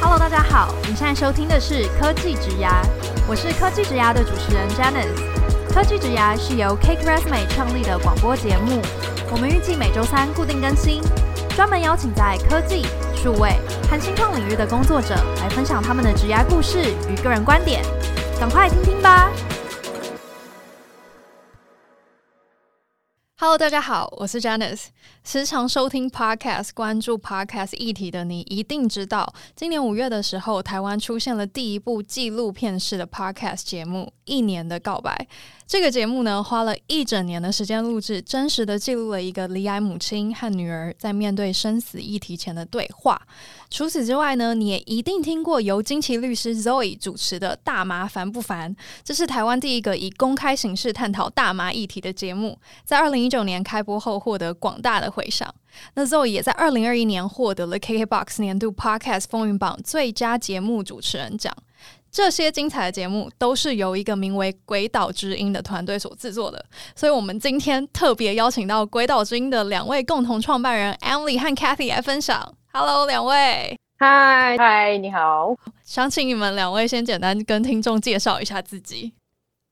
Hello，大家好，你现在收听的是科技职涯，我是科技职涯的主持人 Janice。科技职涯是由 Cake Resume 创立的广播节目，我们预计每周三固定更新，专门邀请在科技、数位和新创领域的工作者来分享他们的职涯故事与个人观点，赶快听听吧。Hello，大家好，我是 Janice。时常收听 Podcast、关注 Podcast 议题的你，一定知道，今年五月的时候，台湾出现了第一部纪录片式的 Podcast 节目《一年的告白》。这个节目呢，花了一整年的时间录制，真实的记录了一个离癌母亲和女儿在面对生死议题前的对话。除此之外呢，你也一定听过由菁琪律师 Zoe 主持的《大麻烦不烦》，这是台湾第一个以公开形式探讨大麻议题的节目，在二零一九年开播后获得广大的回响。那 Zoe 也在二零二一年获得了 KKBOX 年度 Podcast 风云榜最佳节目主持人奖。这些精彩的节目都是由一个名为《鬼岛之音》的团队所制作的，所以我们今天特别邀请到《鬼岛之音》的两位共同创办人 Emily 和 Cathy 来分享。Hello，两位。嗨嗨，你好。想请你们两位先简单跟听众介绍一下自己。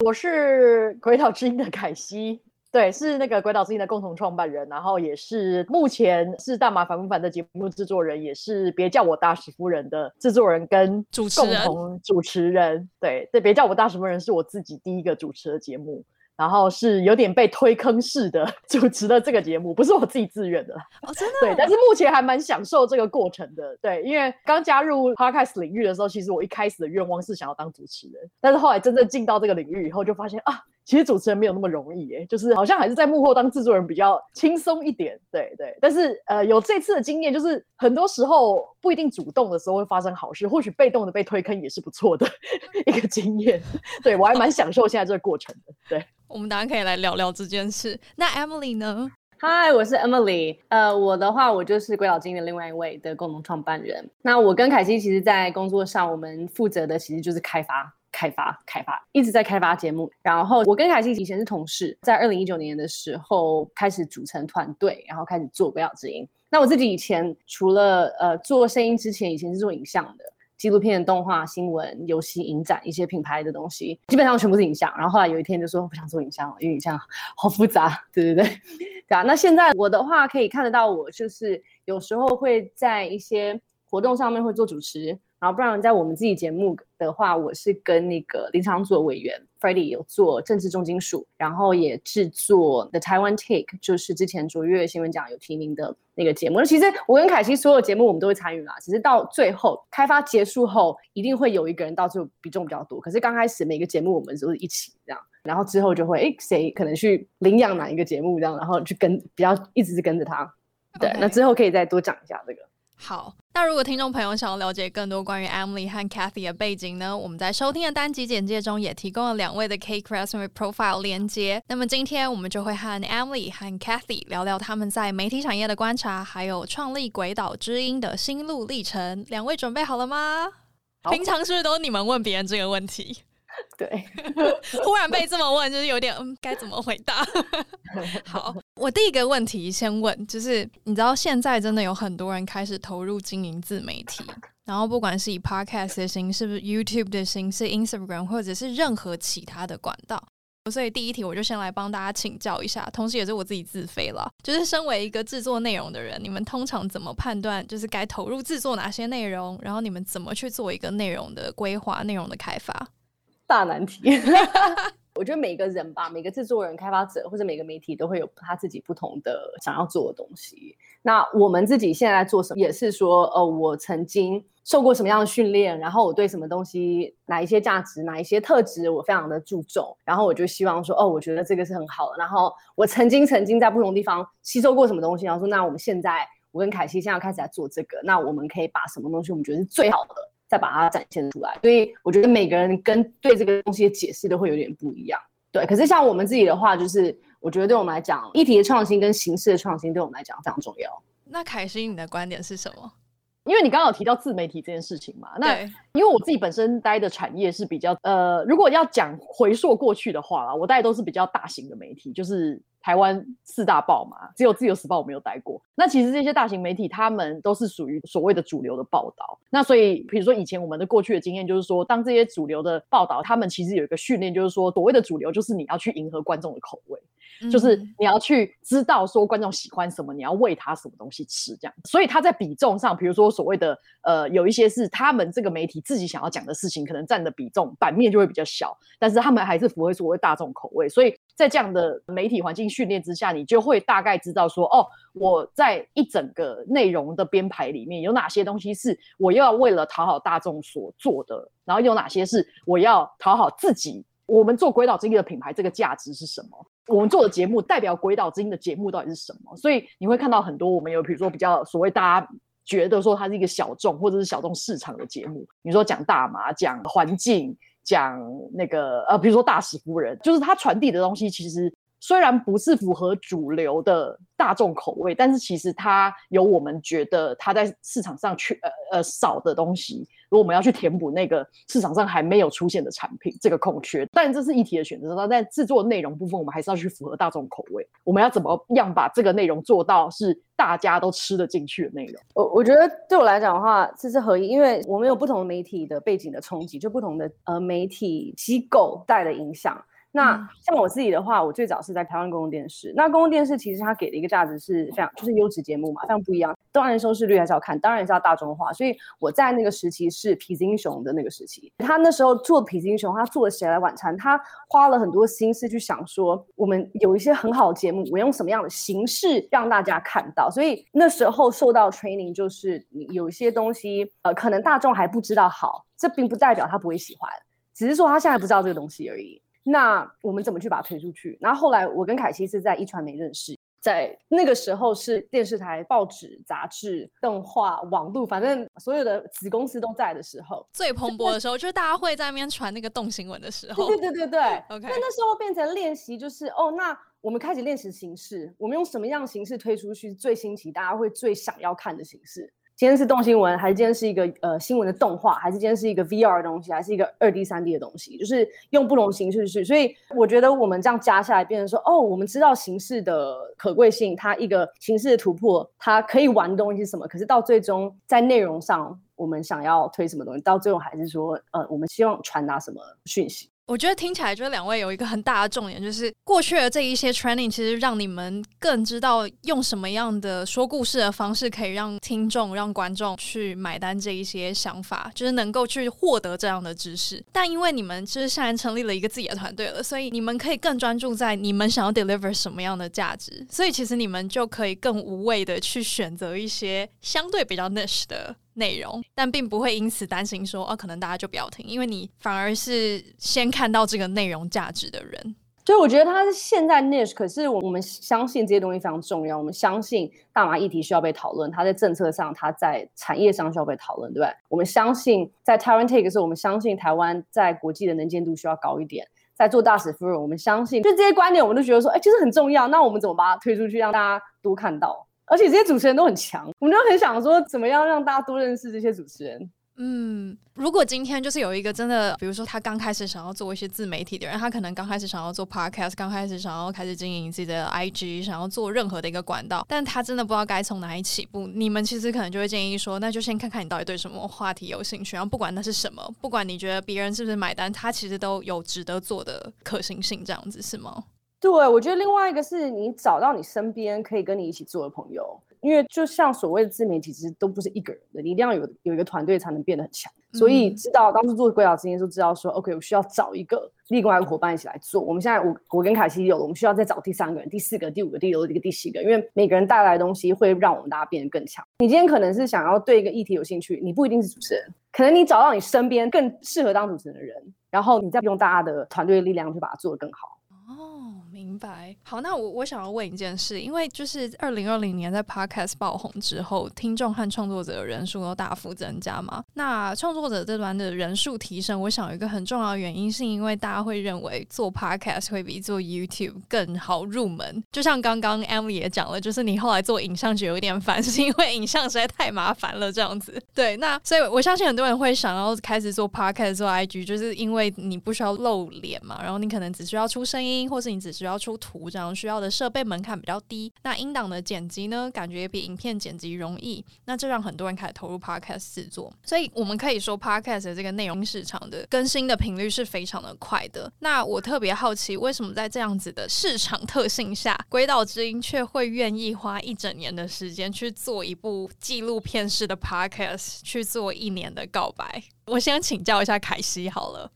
我是《鬼岛之音》的凯西。对，是那个鬼岛之音的共同创办人，然后也是目前是大麻烦不烦的节目制作人，也是别叫我大使夫人的制作人跟共同主持人。对，对，别叫我大使夫人是我自己第一个主持的节目。然后是有点被推坑式的 主持的这个节目，不是我自己自愿的哦，真的。对，但是目前还蛮享受这个过程的。对，因为刚加入 Podcast 领域的时候，其实我一开始的愿望是想要当主持人，但是后来真正进到这个领域以后，就发现啊，其实主持人没有那么容易诶，就是好像还是在幕后当制作人比较轻松一点。对对，但是呃，有这次的经验，就是很多时候不一定主动的时候会发生好事，或许被动的被推坑也是不错的 一个经验。对，我还蛮享受现在这个过程的。对。我们当然可以来聊聊这件事。那 Emily 呢？嗨，我是 Emily。呃，我的话，我就是鬼岛之音的另外一位的共同创办人。那我跟凯西其实，在工作上，我们负责的其实就是开发、开发、开发，一直在开发节目。然后，我跟凯西以前是同事，在二零一九年的时候开始组成团队，然后开始做不要之音。那我自己以前除了呃做声音之前，以前是做影像的。纪录片、动画、新闻、游戏、影展一些品牌的东西，基本上全部是影像。然后后来有一天就说不想做影像了，因为影像好复杂，对对对，对啊。那现在我的话可以看得到，我就是有时候会在一些活动上面会做主持。然后不然在我们自己节目的话，我是跟那个林长佐委员 Freddie 有做政治重金属，然后也制作 The Taiwan Take，就是之前卓越新闻奖有提名的那个节目。那其实我跟凯西所有节目我们都会参与啦，只是到最后开发结束后，一定会有一个人到最后比重比较多。可是刚开始每个节目我们都是一起这样，然后之后就会哎谁可能去领养哪一个节目这样，然后去跟比较一直是跟着他。对，那之后可以再多讲一下这个。好，那如果听众朋友想要了解更多关于 Emily 和 Cathy 的背景呢？我们在收听的单集简介中也提供了两位的 Cake Resume Profile 连接。那么今天我们就会和 Emily 和 Cathy 聊聊他们在媒体产业的观察，还有创立鬼岛之音的心路历程。两位准备好了吗？平常是不是都是你们问别人这个问题？对，忽然被这么问，就是有点嗯，该怎么回答？好，我第一个问题先问，就是你知道现在真的有很多人开始投入经营自媒体，然后不管是以 Podcast 的形式，是不是 YouTube 的形式，Instagram 或者是任何其他的管道，所以第一题我就先来帮大家请教一下，同时也是我自己自费了，就是身为一个制作内容的人，你们通常怎么判断就是该投入制作哪些内容，然后你们怎么去做一个内容的规划、内容的开发？大难题，我觉得每个人吧，每个制作人、开发者或者每个媒体都会有他自己不同的想要做的东西。那我们自己现在在做什么，也是说，呃，我曾经受过什么样的训练，然后我对什么东西、哪一些价值、哪一些特质，我非常的注重，然后我就希望说，哦，我觉得这个是很好的。然后我曾经曾经在不同地方吸收过什么东西，然后说，那我们现在，我跟凯西现在要开始来做这个，那我们可以把什么东西我们觉得是最好的。再把它展现出来，所以我觉得每个人跟对这个东西的解释都会有点不一样。对，可是像我们自己的话，就是我觉得对我们来讲，议题的创新跟形式的创新对我们来讲非常重要。那凯欣，你的观点是什么？因为你刚刚有提到自媒体这件事情嘛，那因为我自己本身待的产业是比较呃，如果要讲回溯过去的话啦，我待的都是比较大型的媒体，就是。台湾四大报嘛，只有自由时报我没有待过。那其实这些大型媒体，他们都是属于所谓的主流的报道。那所以，比如说以前我们的过去的经验，就是说，当这些主流的报道，他们其实有一个训练，就是说，所谓的主流，就是你要去迎合观众的口味。就是你要去知道说观众喜欢什么，你要喂他什么东西吃，这样。所以他在比重上，比如说所谓的呃，有一些是他们这个媒体自己想要讲的事情，可能占的比重版面就会比较小，但是他们还是符合所谓大众口味。所以在这样的媒体环境训练之下，你就会大概知道说，哦，我在一整个内容的编排里面有哪些东西是我要为了讨好大众所做的，然后有哪些是我要讨好自己。我们做鬼岛之音的品牌，这个价值是什么？我们做的节目代表鬼岛之音的节目到底是什么？所以你会看到很多我们有，比如说比较所谓大家觉得说它是一个小众或者是小众市场的节目，你说讲大麻、讲环境、讲那个呃，比如说大使夫人，就是她传递的东西其实。虽然不是符合主流的大众口味，但是其实它有我们觉得它在市场上缺呃呃少的东西。如果我们要去填补那个市场上还没有出现的产品这个空缺，但这是一题的选择。但制作内容部分，我们还是要去符合大众口味。我们要怎么样把这个内容做到是大家都吃得进去的内容？我我觉得对我来讲的话，这是合一，因为我们有不同媒体的背景的冲击，就不同的呃媒体机构带的影响。那像我自己的话，我最早是在台湾公共电视。那公共电视其实它给的一个价值是非常，就是优质节目嘛，非常不一样。当然收视率还是要看，当然是要大众化。所以我在那个时期是痞子英雄的那个时期，他那时候做痞子英雄，他做了谁来晚餐，他花了很多心思去想说，我们有一些很好的节目，我用什么样的形式让大家看到。所以那时候受到 training 就是有一些东西，呃，可能大众还不知道好，这并不代表他不会喜欢，只是说他现在不知道这个东西而已。那我们怎么去把它推出去？然后后来我跟凯西是在一传媒认识，在那个时候是电视台、报纸、杂志、动画、网络，反正所有的子公司都在的时候，最蓬勃的时候，就是大家会在那边传那个动新闻的时候。对对对对，OK。那那时候变成练习，就是哦，那我们开始练习形式，我们用什么样形式推出去最新奇，大家会最想要看的形式。今天是动新闻，还是今天是一个呃新闻的动画，还是今天是一个 VR 的东西，还是一个二 D、三 D 的东西？就是用不同形式去。所以我觉得我们这样加下来，变成说，哦，我们知道形式的可贵性，它一个形式的突破，它可以玩的东西是什么？可是到最终在内容上，我们想要推什么东西？到最后还是说，呃，我们希望传达什么讯息？我觉得听起来，就是两位有一个很大的重点，就是过去的这一些 training，其实让你们更知道用什么样的说故事的方式，可以让听众、让观众去买单这一些想法，就是能够去获得这样的知识。但因为你们就是现在成立了一个自己的团队了，所以你们可以更专注在你们想要 deliver 什么样的价值，所以其实你们就可以更无畏的去选择一些相对比较 niche 的。内容，但并不会因此担心说，哦，可能大家就不要听，因为你反而是先看到这个内容价值的人。所以我觉得他是现在 niche，可是我们相信这些东西非常重要。我们相信大麻议题需要被讨论，它在政策上，它在产业上需要被讨论，对不对？我们相信在台湾 take 的时候，我们相信台湾在国际的能见度需要高一点。在做大使夫人，我们相信就这些观点，我们都觉得说，哎，其实很重要。那我们怎么把它推出去，让大家多看到？而且这些主持人都很强，我们就很想说，怎么样让大家多认识这些主持人？嗯，如果今天就是有一个真的，比如说他刚开始想要做一些自媒体的人，他可能刚开始想要做 podcast，刚开始想要开始经营自己的 IG，想要做任何的一个管道，但他真的不知道该从哪里起步。你们其实可能就会建议说，那就先看看你到底对什么话题有兴趣，然后不管那是什么，不管你觉得别人是不是买单，他其实都有值得做的可行性，这样子是吗？对，我觉得另外一个是你找到你身边可以跟你一起做的朋友，因为就像所谓的自媒体，其实都不是一个人的，你一定要有有一个团队才能变得很强。所以知道当初做鬼岛之前就知道说，OK，我需要找一个另外一个伙伴一起来做。我们现在我我跟凯西有了，我们需要再找第三个人、第四个、第五个、第六个、第个、第七个，因为每个人带来的东西会让我们大家变得更强。你今天可能是想要对一个议题有兴趣，你不一定是主持人，可能你找到你身边更适合当主持人的人，然后你再用大家的团队的力量去把它做得更好。哦，明白。好，那我我想要问一件事，因为就是二零二零年在 Podcast 爆红之后，听众和创作者的人数都大幅增加嘛。那创作者这端的人数提升，我想有一个很重要的原因，是因为大家会认为做 Podcast 会比做 YouTube 更好入门。就像刚刚 M 也讲了，就是你后来做影像就有点烦，是因为影像实在太麻烦了，这样子。对，那所以我相信很多人会想要开始做 Podcast 做 IG，就是因为你不需要露脸嘛，然后你可能只需要出声音。或是你只需要出图，这样需要的设备门槛比较低。那音档的剪辑呢，感觉也比影片剪辑容易。那这让很多人开始投入 podcast 制作。所以我们可以说，podcast 的这个内容市场的更新的频率是非常的快的。那我特别好奇，为什么在这样子的市场特性下，鬼岛之音却会愿意花一整年的时间去做一部纪录片式的 podcast，去做一年的告白？我先请教一下凯西好了。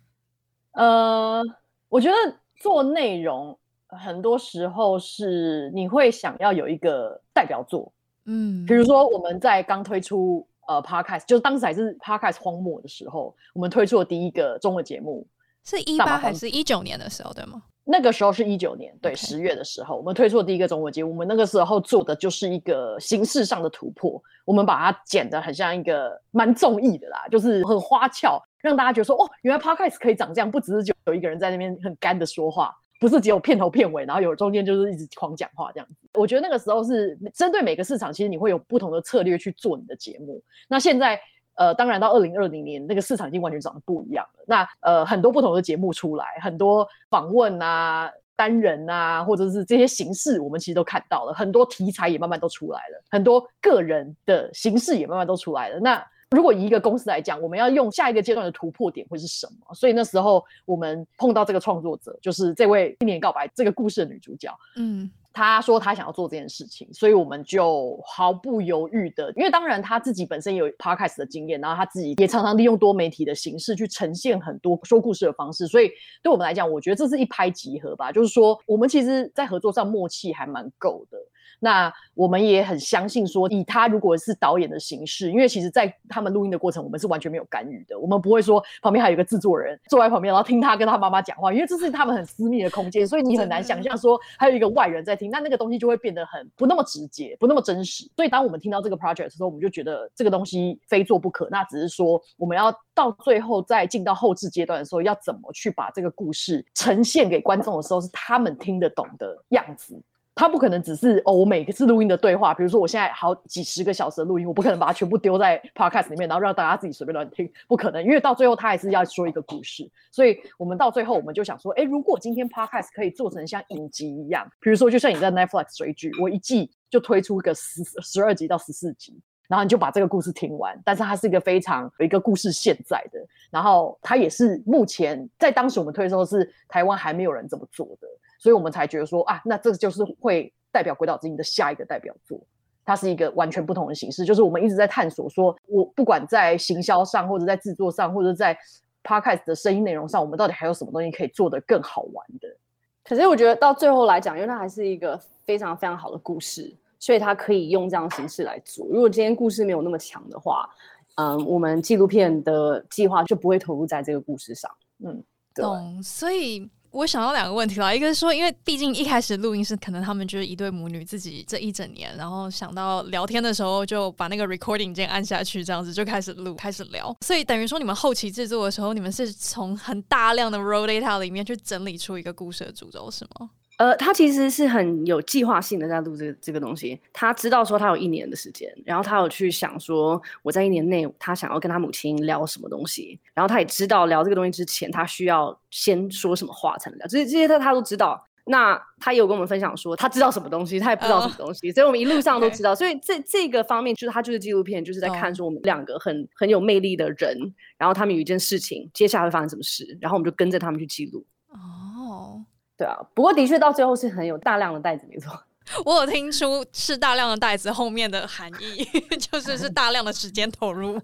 呃，我觉得。做内容很多时候是你会想要有一个代表作，嗯，比如说我们在刚推出呃 Podcast，就是当时还是 Podcast 荒漠的时候，我们推出的第一个中文节目，是一八还是一九年的时候，对吗？那个时候是一九年，对，十月的时候，我们推出的第一个中文节目，我们那个时候做的就是一个形式上的突破，我们把它剪得很像一个蛮综艺的啦，就是很花俏。让大家觉得说，哦，原来 Podcast 可以长这样，不只是就有一个人在那边很干的说话，不是只有片头片尾，然后有中间就是一直狂讲话这样子。我觉得那个时候是针对每个市场，其实你会有不同的策略去做你的节目。那现在，呃，当然到二零二零年，那个市场已经完全长得不一样了。那呃，很多不同的节目出来，很多访问啊、单人啊，或者是这些形式，我们其实都看到了，很多题材也慢慢都出来了，很多个人的形式也慢慢都出来了。那如果以一个公司来讲，我们要用下一个阶段的突破点会是什么？所以那时候我们碰到这个创作者，就是这位一年告白这个故事的女主角。嗯，她说她想要做这件事情，所以我们就毫不犹豫的，因为当然她自己本身有 podcast 的经验，然后她自己也常常利用多媒体的形式去呈现很多说故事的方式，所以对我们来讲，我觉得这是一拍即合吧。就是说，我们其实在合作上默契还蛮够的。那我们也很相信说，以他如果是导演的形式，因为其实，在他们录音的过程，我们是完全没有干预的。我们不会说旁边还有一个制作人坐在旁边，然后听他跟他妈妈讲话，因为这是他们很私密的空间，所以你很难想象说还有一个外人在听。那那个东西就会变得很不那么直接，不那么真实。所以当我们听到这个 project 的时候，我们就觉得这个东西非做不可。那只是说，我们要到最后再进到后置阶段的时候，要怎么去把这个故事呈现给观众的时候，是他们听得懂的样子。他不可能只是哦，我每次录音的对话，比如说我现在好几十个小时的录音，我不可能把它全部丢在 podcast 里面，然后让大家自己随便乱听，不可能，因为到最后他还是要说一个故事。所以我们到最后我们就想说，哎，如果今天 podcast 可以做成像影集一样，比如说就像你在 Netflix 追剧，我一季就推出一个十十二集到十四集，然后你就把这个故事听完。但是它是一个非常有一个故事现在的，然后它也是目前在当时我们推的是台湾还没有人这么做的。所以我们才觉得说啊，那这就是会代表鬼岛之音的下一个代表作。它是一个完全不同的形式，就是我们一直在探索说，我不管在行销上，或者在制作上，或者在 podcast 的声音内容上，我们到底还有什么东西可以做得更好玩的。可是我觉得到最后来讲，因为它还是一个非常非常好的故事，所以它可以用这样的形式来做。如果今天故事没有那么强的话，嗯，我们纪录片的计划就不会投入在这个故事上。嗯，懂。所以。我想到两个问题啦，一个是说，因为毕竟一开始录音是可能他们就是一对母女自己这一整年，然后想到聊天的时候就把那个 recording 键按下去，这样子就开始录，开始聊。所以等于说你们后期制作的时候，你们是从很大量的 raw data 里面去整理出一个故事的主轴，是吗？呃，他其实是很有计划性的在录这个这个东西。他知道说他有一年的时间，然后他有去想说我在一年内他想要跟他母亲聊什么东西，然后他也知道聊这个东西之前他需要先说什么话才能聊，这些这些他他都知道。那他也有跟我们分享说他知道什么东西，他也不知道什么东西，所以我们一路上都知道。所以这这个方面就是他就是纪录片，就是在看说我们两个很很有魅力的人，然后他们有一件事情，接下来会发生什么事，然后我们就跟着他们去记录。哦。对啊，不过的确到最后是很有大量的袋子，没错。我有听出是大量的袋子后面的含义，就是是大量的时间投入。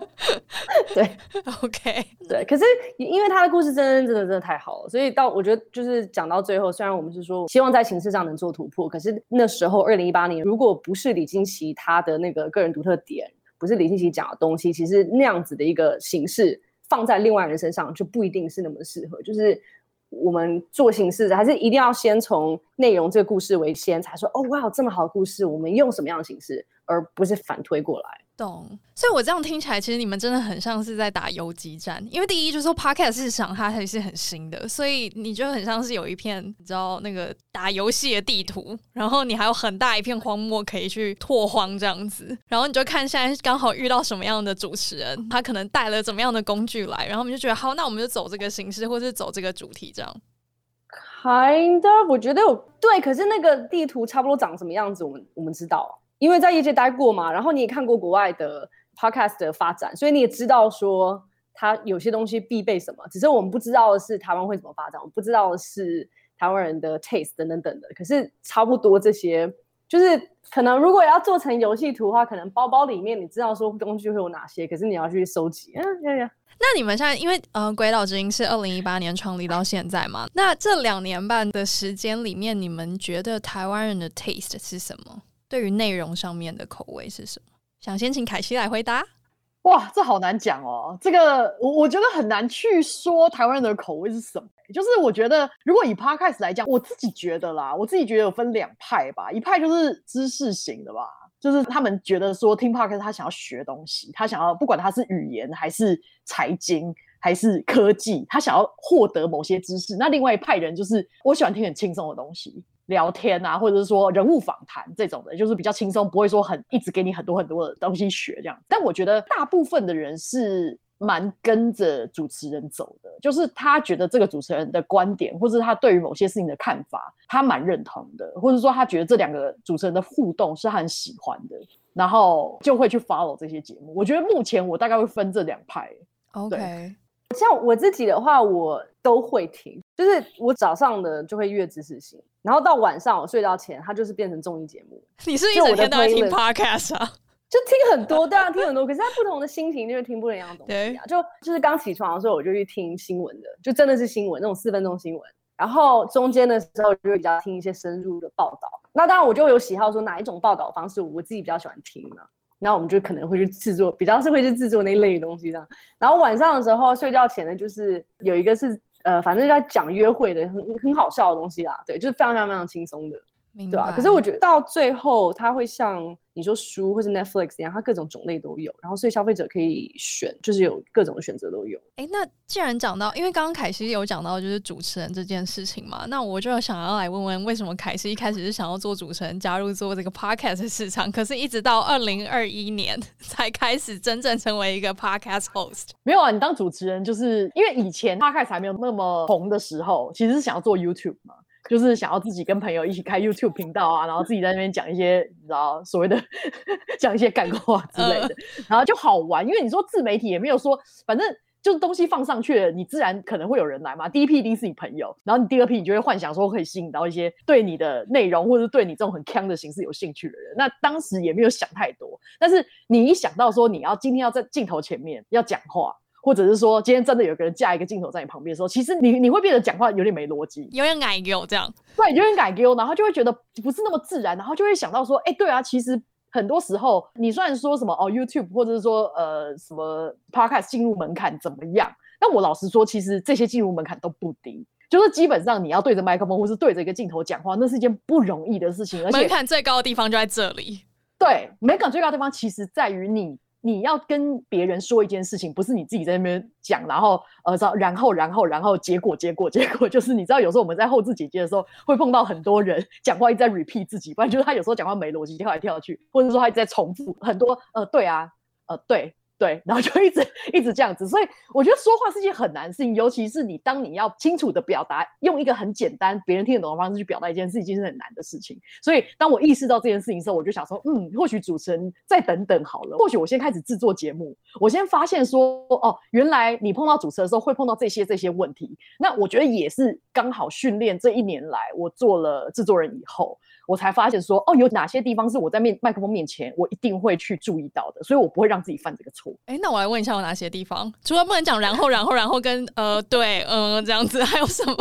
对，OK，对。可是因为他的故事真的真的真的太好了，所以到我觉得就是讲到最后，虽然我们是说希望在形式上能做突破，可是那时候二零一八年，如果不是李金琪他的那个个人独特点，不是李金琪讲的东西，其实那样子的一个形式放在另外人身上就不一定是那么适合，就是。我们做形式还是一定要先从内容这个故事为先，才说哦，哇，这么好的故事，我们用什么样的形式，而不是反推过来。懂。所以我这样听起来，其实你们真的很像是在打游击战，因为第一就是说 Podcast 市场它还是很新的，所以你就很像是有一片你知道那个打游戏的地图，然后你还有很大一片荒漠可以去拓荒这样子，然后你就看现在刚好遇到什么样的主持人，他可能带了怎么样的工具来，然后我们就觉得好，那我们就走这个形式，或是走这个主题这样。Kind of，我觉得有对，可是那个地图差不多长什么样子，我们我们知道，因为在业界待过嘛，然后你也看过国外的 podcast 的发展，所以你也知道说它有些东西必备什么，只是我们不知道的是台湾会怎么发展，我不知道的是台湾人的 taste 等等等的，可是差不多这些。就是可能，如果要做成游戏图的话，可能包包里面你知道说工具会有哪些，可是你要去收集。嗯，呀呀。那你们现在因为呃，鬼岛之音是二零一八年创立到现在嘛？那这两年半的时间里面，你们觉得台湾人的 taste 是什么？对于内容上面的口味是什么？想先请凯西来回答。哇，这好难讲哦。这个我我觉得很难去说台湾人的口味是什么。就是我觉得，如果以 Podcast 来讲，我自己觉得啦，我自己觉得有分两派吧。一派就是知识型的吧，就是他们觉得说听 Podcast 他想要学东西，他想要不管他是语言还是财经还是科技，他想要获得某些知识。那另外一派人就是我喜欢听很轻松的东西。聊天啊，或者是说人物访谈这种的，就是比较轻松，不会说很一直给你很多很多的东西学这样。但我觉得大部分的人是蛮跟着主持人走的，就是他觉得这个主持人的观点，或者他对于某些事情的看法，他蛮认同的，或者说他觉得这两个主持人的互动是很喜欢的，然后就会去 follow 这些节目。我觉得目前我大概会分这两派。OK。像我自己的话，我都会听，就是我早上的就会阅知识型，然后到晚上我睡觉前，它就是变成综艺节目。你是一整天都在听 podcast 啊？就听很多，当然听很多，可是在不同的心情就是听不一样的东西啊。就就是刚起床的时候，我就去听新闻的，就真的是新闻那种四分钟新闻。然后中间的时候就会比较听一些深入的报道。那当然我就有喜好，说哪一种报道方式我自己比较喜欢听嘛。那我们就可能会去制作，比较是会去制作那一类的东西这样。然后晚上的时候睡觉前呢，就是有一个是呃，反正就在讲约会的，很很好笑的东西啦。对，就是非常非常非常轻松的，对吧？可是我觉得到最后，它会像。你说书或是 Netflix 一样，它各种种类都有，然后所以消费者可以选，就是有各种的选择都有。哎，那既然讲到，因为刚刚凯西有讲到就是主持人这件事情嘛，那我就想要来问问，为什么凯西一开始是想要做主持人，加入做这个 Podcast 市场，可是一直到二零二一年 才开始真正成为一个 Podcast host？没有啊，你当主持人就是因为以前 Podcast 还没有那么红的时候，其实是想要做 YouTube 嘛。就是想要自己跟朋友一起开 YouTube 频道啊，然后自己在那边讲一些你知道所谓的讲一些干话之类的，然后就好玩。因为你说自媒体也没有说，反正就是东西放上去了，你自然可能会有人来嘛。第一批一定是你朋友，然后你第二批你就会幻想说可以吸引到一些对你的内容或者对你这种很锵的形式有兴趣的人。那当时也没有想太多，但是你一想到说你要今天要在镜头前面要讲话。或者是说，今天真的有个人架一个镜头在你旁边的时候，其实你你会变得讲话有点没逻辑，有点矮丢这样。对，有点矮丢，然后就会觉得不是那么自然，然后就会想到说，哎、欸，对啊，其实很多时候你虽然说什么哦，YouTube 或者是说呃什么 Podcast 进入门槛怎么样，但我老实说，其实这些进入门槛都不低，就是基本上你要对着麦克风或是对着一个镜头讲话，那是一件不容易的事情，而且门槛最高的地方就在这里。对，门槛最高的地方其实在于你。你要跟别人说一件事情，不是你自己在那边讲，然后呃，然后然后然后结果结果结果 就是你知道，有时候我们在后置剪接的时候会碰到很多人讲话一直在 repeat 自己，不然就是他有时候讲话没逻辑，跳来跳去，或者说他一直在重复很多呃，对啊，呃，对。对，然后就一直一直这样子，所以我觉得说话是件很难的事情，尤其是你当你要清楚的表达，用一个很简单、别人听得懂的方式去表达一件事情，是很难的事情。所以当我意识到这件事情的时候，我就想说，嗯，或许主持人再等等好了，或许我先开始制作节目，我先发现说，哦，原来你碰到主持的时候会碰到这些这些问题，那我觉得也是刚好训练这一年来我做了制作人以后。我才发现说，哦，有哪些地方是我在面麦克风面前我一定会去注意到的，所以我不会让自己犯这个错。哎，那我来问一下，有哪些地方？除了不能讲然后，然后，然后跟呃，对，嗯、呃，这样子，还有什么？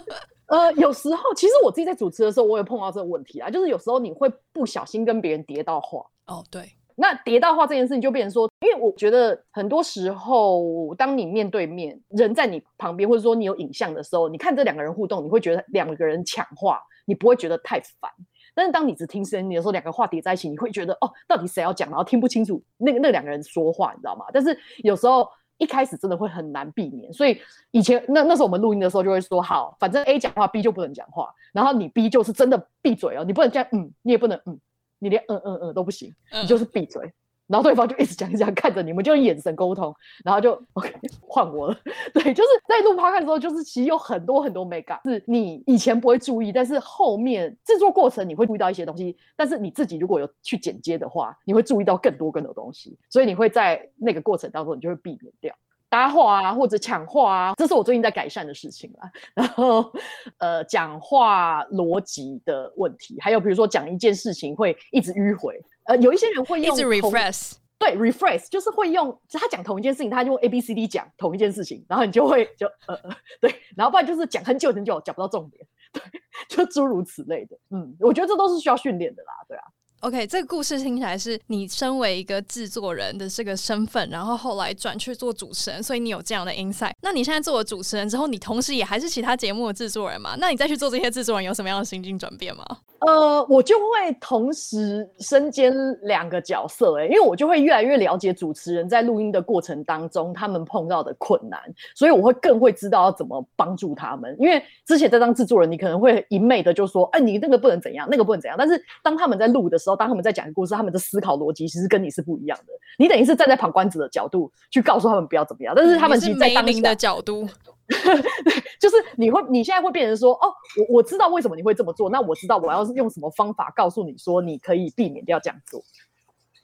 呃，有时候其实我自己在主持的时候，我也碰到这个问题啊，就是有时候你会不小心跟别人叠到话。哦，对。那叠到话这件事情就变成说，因为我觉得很多时候，当你面对面，人在你旁边，或者说你有影像的时候，你看这两个人互动，你会觉得两个人抢话，你不会觉得太烦。但是当你只听声音的时候，两个话叠在一起，你会觉得哦，到底谁要讲，然后听不清楚那个那两个人说话，你知道吗？但是有时候一开始真的会很难避免，所以以前那那时候我们录音的时候就会说，好，反正 A 讲话，B 就不能讲话，然后你 B 就是真的闭嘴哦，你不能这样，嗯，你也不能嗯，你连嗯嗯嗯都不行，你就是闭嘴。嗯然后对方就一直讲一直讲，看着你们就用眼神沟通，然后就 OK 换我了。对，就是在录 Podcast 的时候，就是其实有很多很多美感，是你以前不会注意，但是后面制作过程你会注意到一些东西。但是你自己如果有去剪接的话，你会注意到更多更多东西，所以你会在那个过程当中，你就会避免掉搭话啊或者抢话啊，这是我最近在改善的事情啦。然后呃，讲话逻辑的问题，还有比如说讲一件事情会一直迂回。呃，有一些人会用一直 refresh，对 refresh 就是会用他讲同一件事情，他就用 A B C D 讲同一件事情，然后你就会就呃呃对，然后不然就是讲很久很久讲不到重点，对，就诸如此类的。嗯，我觉得这都是需要训练的啦，对啊。OK，这个故事听起来是你身为一个制作人的这个身份，然后后来转去做主持人，所以你有这样的 insight。那你现在做了主持人之后，你同时也还是其他节目的制作人嘛？那你再去做这些制作人，有什么样的心境转变吗？呃，我就会同时身兼两个角色，欸，哎，因为我就会越来越了解主持人在录音的过程当中他们碰到的困难，所以我会更会知道要怎么帮助他们。因为之前在当制作人，你可能会一昧的就说，哎，你那个不能怎样，那个不能怎样。但是当他们在录的时候，当他们在讲故事，他们的思考逻辑其实跟你是不一样的。你等于是站在旁观者的角度去告诉他们不要怎么样，但是他们其实在当下的角度，就是你会你现在会变成说，哦，我我知道为什么你会这么做，那我知道我要用什么方法告诉你说你可以避免掉这样做。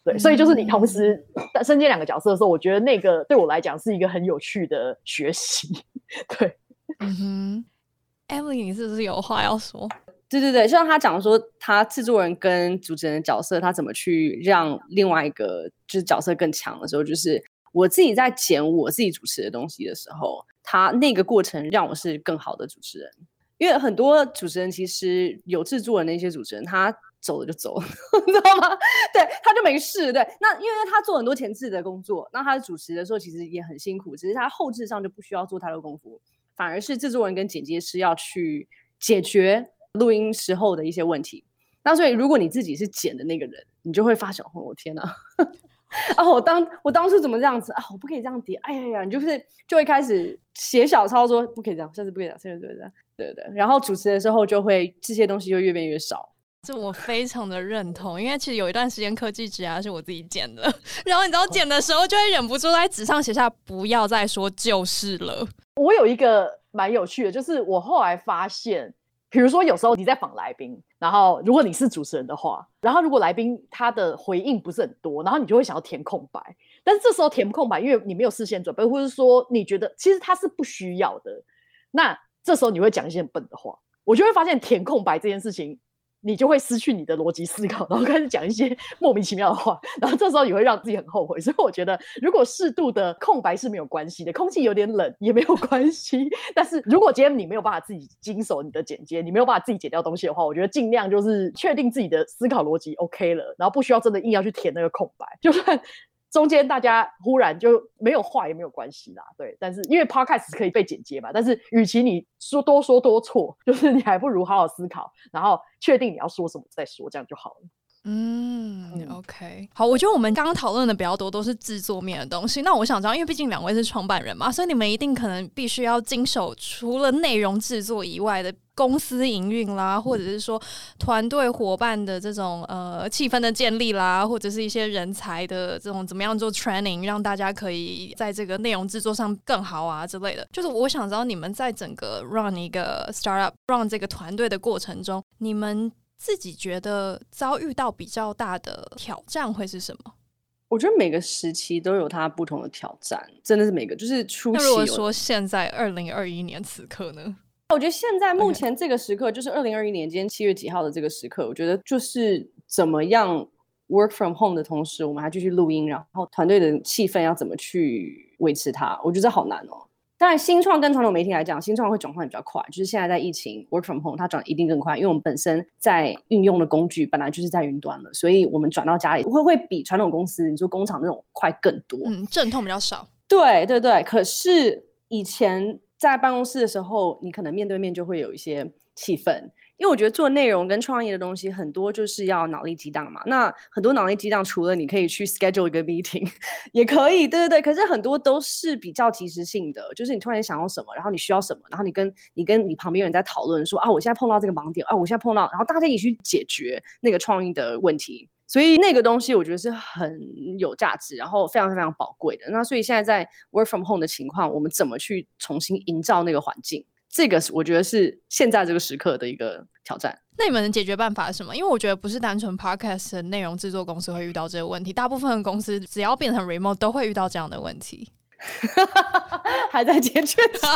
对，所以就是你同时身兼两个角色的时候，我觉得那个对我来讲是一个很有趣的学习。对，嗯哼，Emily，你是不是有话要说？对对对，就像他讲说，他制作人跟主持人的角色，他怎么去让另外一个就是角色更强的时候，就是我自己在剪我自己主持的东西的时候，他那个过程让我是更好的主持人。因为很多主持人其实有制作人的一些主持人，他走了就走了，你知道吗？对，他就没事。对，那因为他做很多前置的工作，那他主持的时候其实也很辛苦，只是他后置上就不需要做太多功夫，反而是制作人跟剪接师要去解决。录音时候的一些问题，那所以如果你自己是剪的那个人，你就会发现，哦，我天哪！啊，我当我当初怎么这样子啊？我不可以这样叠，哎呀呀！你就是就会开始写小抄说不可以这样，下次不可以这样，下次不可以这样，对对对。然后主持的时候就会这些东西就越变越少。这我非常的认同，因为其实有一段时间科技职涯是我自己剪的，然后你知道剪的时候就会忍不住在纸上写下不要再说就是了。我有一个蛮有趣的，就是我后来发现。比如说，有时候你在访来宾，然后如果你是主持人的话，然后如果来宾他的回应不是很多，然后你就会想要填空白。但是这时候填空白，因为你没有事先准备，或者说你觉得其实他是不需要的，那这时候你会讲一些很笨的话，我就会发现填空白这件事情。你就会失去你的逻辑思考，然后开始讲一些 莫名其妙的话，然后这时候你会让自己很后悔。所以我觉得，如果适度的空白是没有关系的，空气有点冷也没有关系。但是如果今天你没有办法自己经手你的剪接，你没有办法自己剪掉东西的话，我觉得尽量就是确定自己的思考逻辑 OK 了，然后不需要真的硬要去填那个空白，就算。中间大家忽然就没有话也没有关系啦，对。但是因为 podcast 可以被剪接嘛，但是与其你说多说多错，就是你还不如好好思考，然后确定你要说什么再说，这样就好了。嗯，OK，好，我觉得我们刚刚讨论的比较多都是制作面的东西。那我想知道，因为毕竟两位是创办人嘛，所以你们一定可能必须要经手除了内容制作以外的公司营运啦，或者是说团队伙伴的这种呃气氛的建立啦，或者是一些人才的这种怎么样做 training，让大家可以在这个内容制作上更好啊之类的。就是我想知道你们在整个 run 一个 startup run 这个团队的过程中，你们。自己觉得遭遇到比较大的挑战会是什么？我觉得每个时期都有它不同的挑战，真的是每个就是初期。那如果说现在二零二一年此刻呢？我觉得现在目前这个时刻，就是二零二一年今天七月几号的这个时刻，我觉得就是怎么样 work from home 的同时，我们还继续录音，然后团队的气氛要怎么去维持它？我觉得这好难哦。当然，新创跟传统媒体来讲，新创会转换比较快。就是现在在疫情 work from home，它转一定更快，因为我们本身在运用的工具本来就是在云端了，所以我们转到家里会会比传统公司，你说工厂那种快更多。嗯，阵痛比较少。对对对，可是以前在办公室的时候，你可能面对面就会有一些气氛。因为我觉得做内容跟创业的东西很多就是要脑力激荡嘛。那很多脑力激荡，除了你可以去 schedule 一个 meeting，也可以，对对对。可是很多都是比较即时性的，就是你突然想要什么，然后你需要什么，然后你跟你跟你旁边人在讨论说啊，我现在碰到这个盲点啊，我现在碰到，然后大家一起去解决那个创意的问题。所以那个东西我觉得是很有价值，然后非常非常宝贵的。那所以现在在 work from home 的情况，我们怎么去重新营造那个环境？这个是我觉得是现在这个时刻的一个挑战。那你们的解决办法是什么？因为我觉得不是单纯 podcast 的内容制作公司会遇到这个问题，大部分的公司只要变成 remote 都会遇到这样的问题，还在解决中。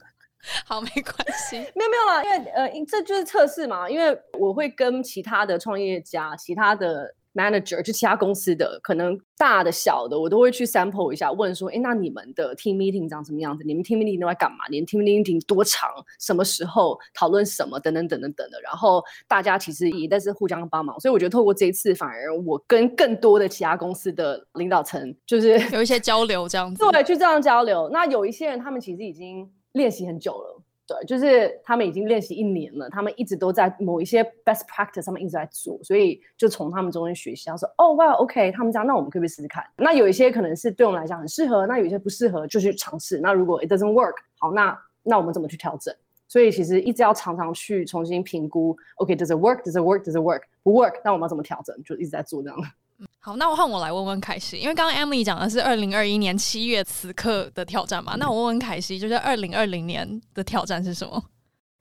好，没关系，没有没有啦，因为呃，这就是测试嘛。因为我会跟其他的创业家、其他的。Manager 就其他公司的可能大的小的，我都会去 sample 一下，问说，哎，那你们的 team meeting 长什么样子？你们 team meeting 都在干嘛？你们 team meeting 多长？什么时候讨论什么？等等等等等等的。然后大家其实也在是互相帮忙，所以我觉得透过这一次，反而我跟更多的其他公司的领导层就是有一些交流，这样子。对，去这样交流。那有一些人，他们其实已经练习很久了。对，就是他们已经练习一年了，他们一直都在某一些 best practice 上面一直在做，所以就从他们中间学习，然后说哦，哇，OK，他们这样，那我们可不可以试试看？那有一些可能是对我们来讲很适合，那有一些不适合，就去尝试。那如果 it doesn't work，好，那那我们怎么去调整？所以其实一直要常常去重新评估，OK，does it work？Does it work？Does it work？不 work，那我们要怎么调整？就一直在做这样。好，那我换我来问问凯西，因为刚刚 Emily 讲的是二零二一年七月此刻的挑战嘛，那我问问凯西，就是二零二零年的挑战是什么？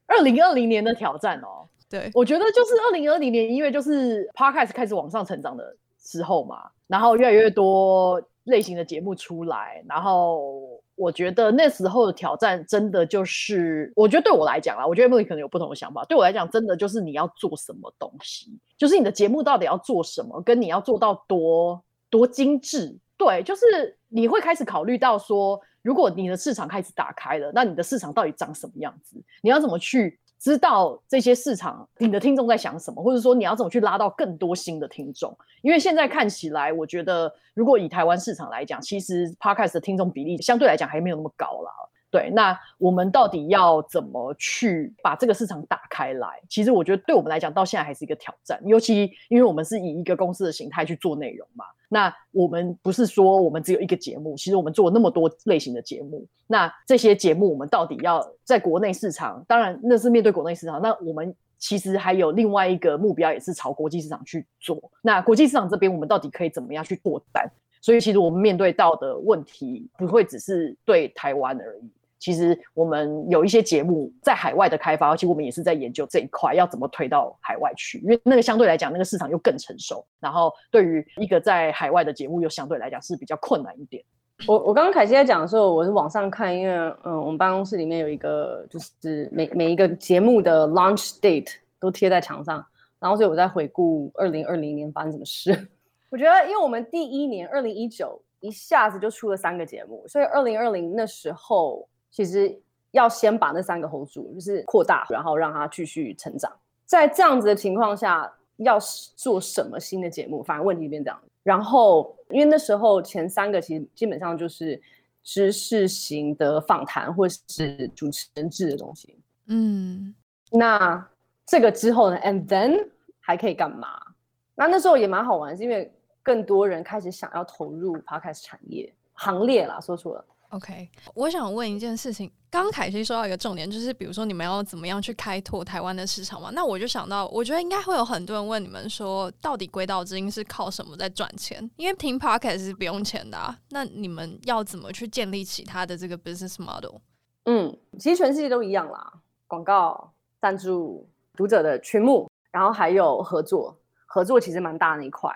二零二零年的挑战哦，对，我觉得就是二零二零年，因为就是 Podcast 开始往上成长的时候嘛，然后越来越多类型的节目出来，然后我觉得那时候的挑战真的就是，我觉得对我来讲啦，我觉得 Emily 可能有不同的想法，对我来讲，真的就是你要做什么东西，就是你的节目到底要做什么，跟你要做到多多精致，对，就是你会开始考虑到说。如果你的市场开始打开了，那你的市场到底长什么样子？你要怎么去知道这些市场你的听众在想什么？或者说你要怎么去拉到更多新的听众？因为现在看起来，我觉得如果以台湾市场来讲，其实 Podcast 的听众比例相对来讲还没有那么高啦。对，那我们到底要怎么去把这个市场打开来？其实我觉得对我们来讲，到现在还是一个挑战。尤其因为我们是以一个公司的形态去做内容嘛，那我们不是说我们只有一个节目，其实我们做那么多类型的节目。那这些节目我们到底要在国内市场，当然那是面对国内市场。那我们其实还有另外一个目标，也是朝国际市场去做。那国际市场这边，我们到底可以怎么样去拓单？所以其实我们面对到的问题，不会只是对台湾而已。其实我们有一些节目在海外的开发，而且我们也是在研究这一块要怎么推到海外去，因为那个相对来讲，那个市场又更成熟。然后对于一个在海外的节目，又相对来讲是比较困难一点。我我刚刚凯西在讲的时候，我是网上看，因为嗯，我们办公室里面有一个就是每每一个节目的 launch date 都贴在墙上，然后所以我在回顾二零二零年发生什么事。我觉得，因为我们第一年二零一九一下子就出了三个节目，所以二零二零那时候。其实要先把那三个 hold 住，就是扩大，然后让它继续成长。在这样子的情况下，要做什么新的节目？反而问题变这样。然后，因为那时候前三个其实基本上就是知识型的访谈或是主持人制的东西。嗯，那这个之后呢？And then 还可以干嘛？那那时候也蛮好玩，是因为更多人开始想要投入 Podcast 产业行列啦。说错了。OK，我想问一件事情。刚刚凯西说到一个重点，就是比如说你们要怎么样去开拓台湾的市场嘛？那我就想到，我觉得应该会有很多人问你们说，到底鬼岛之音是靠什么在赚钱？因为听 Podcast 是不用钱的啊。那你们要怎么去建立起他的这个 business model？嗯，其实全世界都一样啦，广告、赞助、读者的群目，然后还有合作，合作其实蛮大的一块。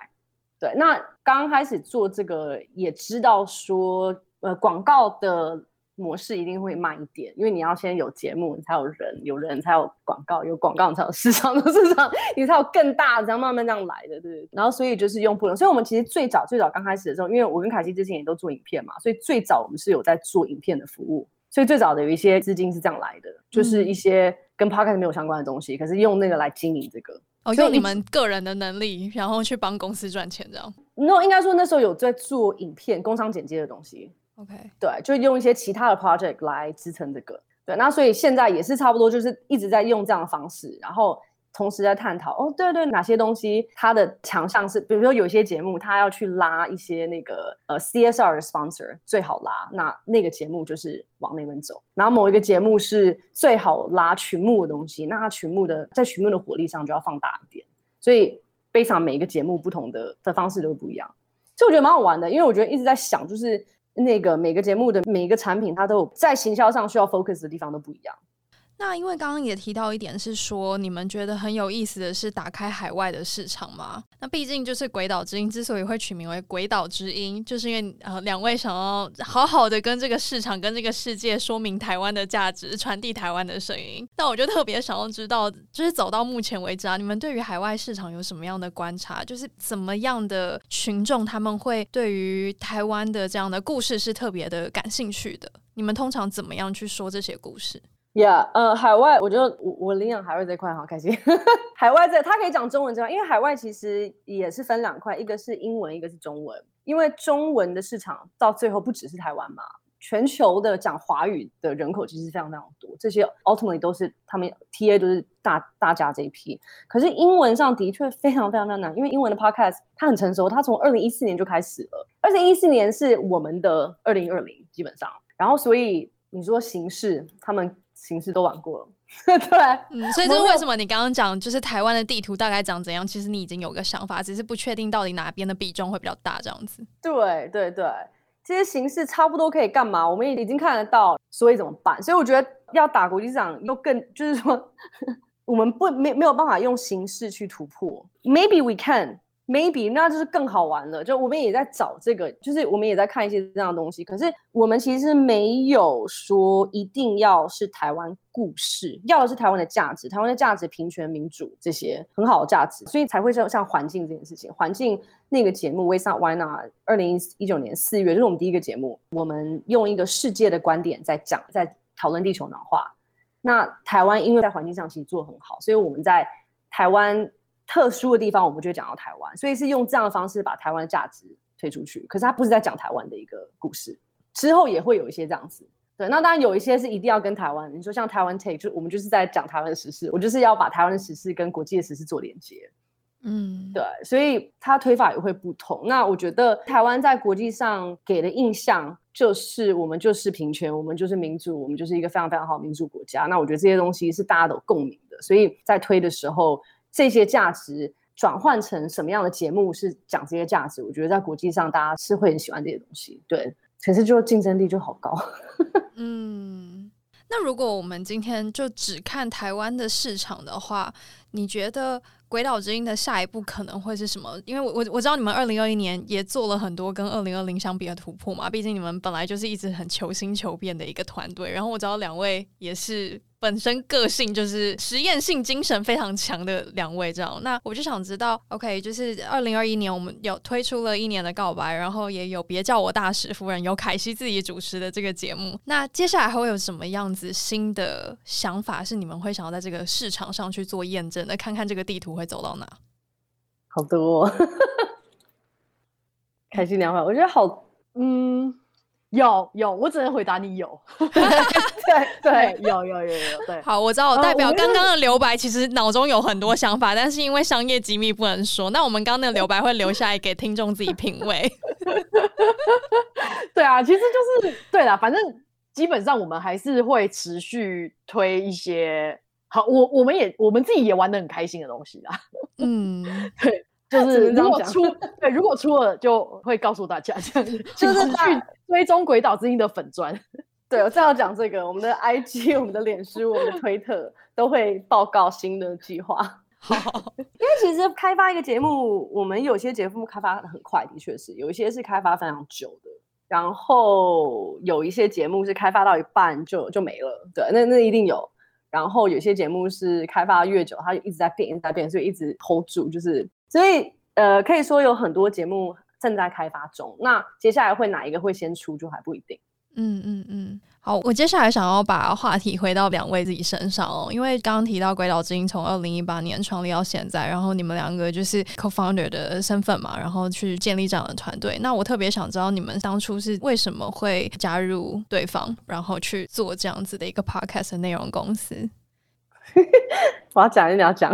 对，那刚开始做这个也知道说。呃，广告的模式一定会慢一点，因为你要先有节目，你才有人，有人才有广告，有广告你才有市场，的 市场你才有更大的，这样慢慢这样来的，对。然后所以就是用不同，所以我们其实最早最早刚开始的时候，因为我跟凯西之前也都做影片嘛，所以最早我们是有在做影片的服务，所以最早的有一些资金是这样来的，就是一些跟 podcast 没有相关的东西，可是用那个来经营这个。哦，用你们个人的能力，然后去帮公司赚钱，这样。那应该说那时候有在做影片、工商剪接的东西。OK，对，就用一些其他的 project 来支撑这个。对，那所以现在也是差不多，就是一直在用这样的方式，然后。同时在探讨哦，对对，哪些东西它的强项是，比如说有些节目它要去拉一些那个呃 CSR 的 sponsor 最好拉，那那个节目就是往那边走。然后某一个节目是最好拉群目的东西，那它群目的在群目的火力上就要放大一点。所以非常每一个节目不同的的方式都不一样，所以我觉得蛮好玩的，因为我觉得一直在想，就是那个每个节目的每一个产品，它都有在行销上需要 focus 的地方都不一样。那因为刚刚也提到一点是说，你们觉得很有意思的是打开海外的市场吗？那毕竟就是《鬼岛之音》之所以会取名为《鬼岛之音》，就是因为呃两位想要好好的跟这个市场、跟这个世界说明台湾的价值，传递台湾的声音。那我就特别想要知道，就是走到目前为止啊，你们对于海外市场有什么样的观察？就是怎么样的群众他们会对于台湾的这样的故事是特别的感兴趣的？你们通常怎么样去说这些故事？Yeah，呃，海外，我觉得我我领养海外这块好开心。海外这他可以讲中文这块，因为海外其实也是分两块，一个是英文，一个是中文。因为中文的市场到最后不只是台湾嘛，全球的讲华语的人口其实非常非常多，这些 ultimately 都是他们 TA 都是大大家这一批。可是英文上的确非常非常非常难，因为英文的 podcast 它很成熟，它从二零一四年就开始了，二零一四年是我们的二零二零基本上，然后所以你说形式他们。形式都玩过了，对，嗯，所以这是为什么你刚刚讲就是台湾的地图大概长怎样？其实你已经有个想法，只是不确定到底哪边的比重会比较大这样子。对对对，这些形式差不多可以干嘛？我们已经看得到，所以怎么办？所以我觉得要打国际市场又更就是说，我们不没没有办法用形式去突破。Maybe we can。Maybe 那就是更好玩了，就我们也在找这个，就是我们也在看一些这样的东西。可是我们其实没有说一定要是台湾故事，要的是台湾的价值，台湾的价值、平权、民主这些很好的价值，所以才会像像环境这件事情。环境那个节目《w a s t Why Not》，二零一九年四月就是我们第一个节目，我们用一个世界的观点在讲，在讨论地球暖化。那台湾因为在环境上其实做得很好，所以我们在台湾。特殊的地方，我们就会讲到台湾，所以是用这样的方式把台湾的价值推出去。可是他不是在讲台湾的一个故事，之后也会有一些这样子。对，那当然有一些是一定要跟台湾。你说像台湾 Take，就我们就是在讲台湾的时事，我就是要把台湾的时事跟国际的时事做连接。嗯，对，所以他推法也会不同。那我觉得台湾在国际上给的印象就是我们就是平权，我们就是民主，我们就是一个非常非常好的民主国家。那我觉得这些东西是大家都有共鸣的，所以在推的时候。这些价值转换成什么样的节目是讲这些价值？我觉得在国际上大家是会很喜欢这些东西，对，可是就竞争力就好高。嗯，那如果我们今天就只看台湾的市场的话，你觉得《鬼岛之音》的下一步可能会是什么？因为我我我知道你们二零二一年也做了很多跟二零二零相比的突破嘛，毕竟你们本来就是一直很求新求变的一个团队。然后我知道两位也是。本身个性就是实验性精神非常强的两位，这样，那我就想知道，OK，就是二零二一年我们有推出了一年的告白，然后也有别叫我大使夫人，有凯西自己主持的这个节目，那接下来还会有什么样子新的想法是你们会想要在这个市场上去做验证的？看看这个地图会走到哪？好多、哦，凯西两位，我觉得好，嗯。有有，我只能回答你有。对对，有有有有。对，好，我知道，我代表刚刚的留白，其实脑中有很多想法，但是因为商业机密不能说。那我们刚刚那个留白会留下来给听众自己品味。对啊，其实就是对啦，反正基本上我们还是会持续推一些好，我我们也我们自己也玩的很开心的东西啦。嗯，对。就是如果出 对，如果出了就会告诉大家这样子，就是去追踪鬼岛之音的粉砖。对，我正要讲这个，我们的 IG、我们的脸书、我们的推特都会报告新的计划。好，因为其实开发一个节目，我们有些节目开发很快，的确是有一些是开发非常久的，然后有一些节目是开发到一半就就没了。对，那那一定有。然后有些节目是开发越久，它就一直在变，一直在变，所以一直 hold 住，就是。所以，呃，可以说有很多节目正在开发中。那接下来会哪一个会先出，就还不一定。嗯嗯嗯。好，我接下来想要把话题回到两位自己身上哦，因为刚刚提到鬼岛之音从二零一八年创立到现在，然后你们两个就是 co-founder 的身份嘛，然后去建立这样的团队。那我特别想知道你们当初是为什么会加入对方，然后去做这样子的一个 podcast 的内容公司。我要讲，你要讲。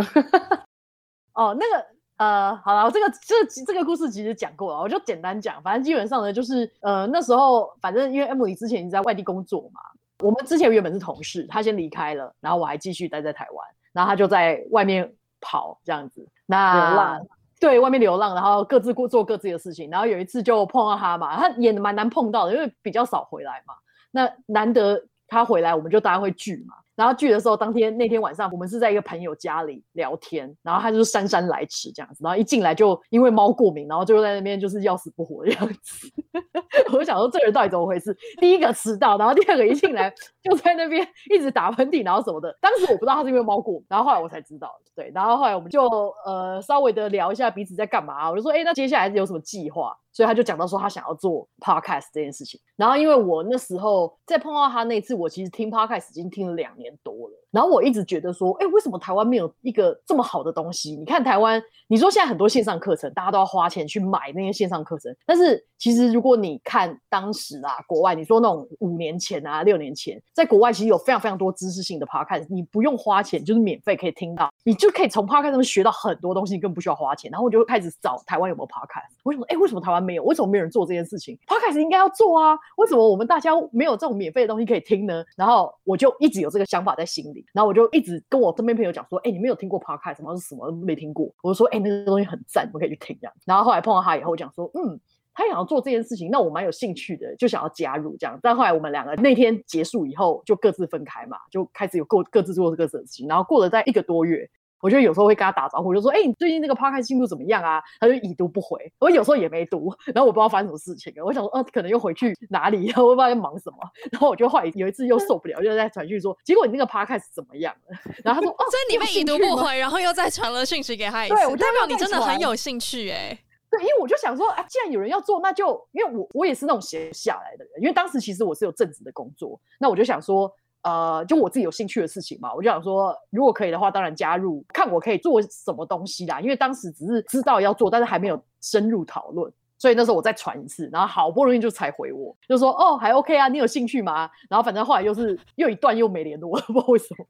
哦，那个。呃，好了，这个这这个故事其实讲过了，我就简单讲。反正基本上呢，就是呃那时候，反正因为 Emily 之前已经在外地工作嘛，我们之前原本是同事，他先离开了，然后我还继续待在台湾，然后他就在外面跑这样子，那流浪，对，外面流浪，然后各自过做各自的事情。然后有一次就碰到他嘛，他也蛮难碰到的，因为比较少回来嘛。那难得他回来，我们就大家会聚嘛。然后聚的时候，当天那天晚上，我们是在一个朋友家里聊天，然后他就姗姗来迟这样子，然后一进来就因为猫过敏，然后就在那边就是要死不活的样子。我就想说这人到底怎么回事？第一个迟到，然后第二个一进来就在那边一直打喷嚏，然后什么的。当时我不知道他是因为猫过敏，然后后来我才知道。对，然后后来我们就呃稍微的聊一下彼此在干嘛。我就说，哎，那接下来有什么计划？所以他就讲到说他想要做 podcast 这件事情。然后因为我那时候在碰到他那次，我其实听 podcast 已经听了两年多了。然后我一直觉得说，哎，为什么台湾没有一个这么好的东西？你看台湾，你说现在很多线上课程，大家都要花钱去买那些线上课程。但是其实如果你看当时啊，国外，你说那种五年前啊、六年前，在国外其实有非常非常多知识性的 podcast，你不用花钱，就是免费可以听到，你就可以从 podcast 上学到很多东西，根本不需要花钱。然后我就会开始找台湾有没有 podcast。为什么？哎，为什么台湾没有？为什么没有人做这件事情？podcast 应该要做啊！为什么我们大家没有这种免费的东西可以听呢？然后我就一直有这个想法在心里。然后我就一直跟我身边朋友讲说：“哎、你没有听过 Podcast 什么是什么都没听过。”我就说：“哎、那个东西很赞，我可以去听这样。”然后后来碰到他以后，我讲说：“嗯，他想要做这件事情，那我蛮有兴趣的，就想要加入这样。”但后来我们两个那天结束以后，就各自分开嘛，就开始有各各自做各自的事情。然后过了在一个多月。我就有时候会跟他打招呼，就说：“哎、欸，你最近那个 podcast 进度怎么样啊？”他就已读不回。我有时候也没读，然后我不知道发生什么事情。我想说，哦、啊，可能又回去哪里，然后我不知道在忙什么。然后我就后来有一次又受不了，就在传讯说：“结果你那个 podcast 怎么样了？”然后他说：“哦，所以你们已读不回，然后又再传了讯息给他一次。对”我代表你真的很有兴趣哎、欸。对，因为我就想说，哎，既然有人要做，那就因为我我也是那种闲下来的人，因为当时其实我是有正职的工作，那我就想说。呃，就我自己有兴趣的事情嘛，我就想说，如果可以的话，当然加入，看我可以做什么东西啦。因为当时只是知道要做，但是还没有深入讨论，所以那时候我再传一次，然后好不容易就才回我，就说哦，还 OK 啊，你有兴趣吗？然后反正后来又是又一段又没联络，我 不知道为什么，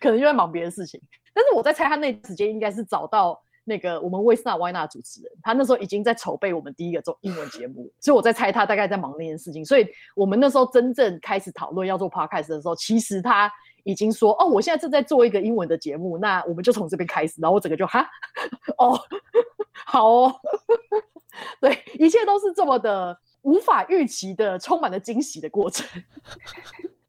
可能又在忙别的事情。但是我在猜他那时间应该是找到。那个我们威斯娜歪娜主持人，他那时候已经在筹备我们第一个做英文节目，所以我在猜他大概在忙那件事情。所以我们那时候真正开始讨论要做 podcast 的时候，其实他已经说：“哦，我现在正在做一个英文的节目，那我们就从这边开始。”然后我整个就哈，哦，好哦，对，一切都是这么的无法预期的，充满了惊喜的过程。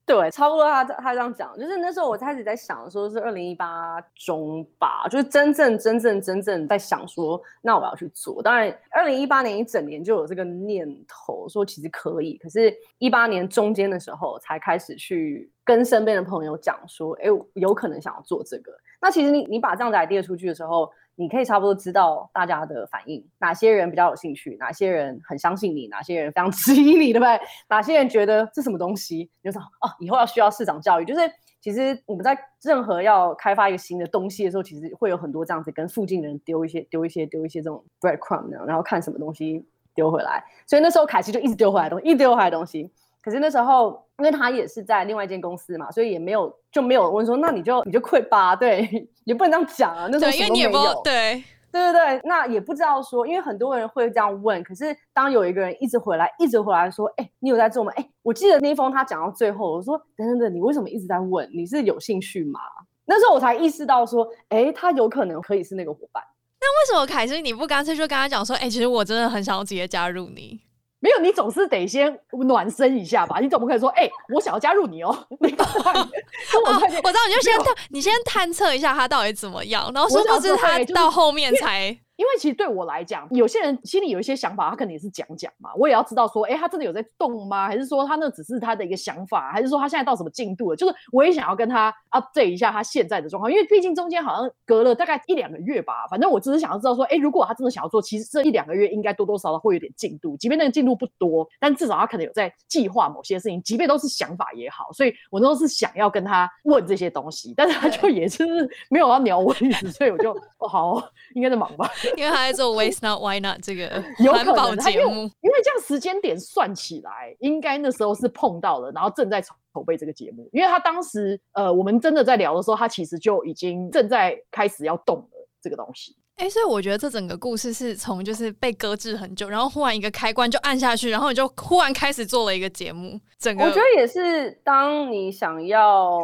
对，差不多他他这样讲，就是那时候我开始在想说，是二零一八中吧，就是真正真正真正在想说，那我要去做。当然，二零一八年一整年就有这个念头，说其实可以。可是，一八年中间的时候才开始去跟身边的朋友讲说，哎，有可能想要做这个。那其实你你把这样子 idea 出去的时候。你可以差不多知道大家的反应，哪些人比较有兴趣，哪些人很相信你，哪些人非常 质疑你，对不对？哪些人觉得这什么东西？你就说哦，以后要需要市场教育。就是其实我们在任何要开发一个新的东西的时候，其实会有很多这样子跟附近的人丢一些、丢一些、丢一些这种 breadcrumb，然后看什么东西丢回来。所以那时候凯西就一直丢回来东西，一丢回来东西。可是那时候，因为他也是在另外一间公司嘛，所以也没有就没有问说，那你就你就 quit 吧，对，也不能这样讲啊。那时候什么都没有。对对对对，那也不知道说，因为很多人会这样问。可是当有一个人一直回来，一直回来说，哎，你有在做吗？哎，我记得那封他讲到最后，我说等等等，你为什么一直在问？你是有兴趣吗？那时候我才意识到说，哎，他有可能可以是那个伙伴。那为什么凯西你不干脆就跟他讲说，哎，其实我真的很想要直接加入你？没有，你总是得先暖身一下吧？你总不可以说，哎、欸，我想要加入你哦。你跟我快点，跟我知道，你就先探，你先探测一下他到底怎么样，然后说不知他到后面才。因为其实对我来讲，有些人心里有一些想法，他可能也是讲讲嘛。我也要知道说，哎，他真的有在动吗？还是说他那只是他的一个想法？还是说他现在到什么进度了？就是我也想要跟他 update 一下他现在的状况，因为毕竟中间好像隔了大概一两个月吧。反正我只是想要知道说，哎，如果他真的想要做，其实这一两个月应该多多少少会有点进度，即便那个进度不多，但至少他可能有在计划某些事情，即便都是想法也好。所以我都是想要跟他问这些东西，但是他就也是没有要鸟我的意思，所以我就哦好，应该在忙吧。因为他在做 Waste Not Why Not 这个 环保节目，因为这样时间点算起来，应该那时候是碰到了，然后正在筹备这个节目。因为他当时呃，我们真的在聊的时候，他其实就已经正在开始要动了这个东西。哎、欸，所以我觉得这整个故事是从就是被搁置很久，然后忽然一个开关就按下去，然后你就忽然开始做了一个节目。整个我觉得也是，当你想要，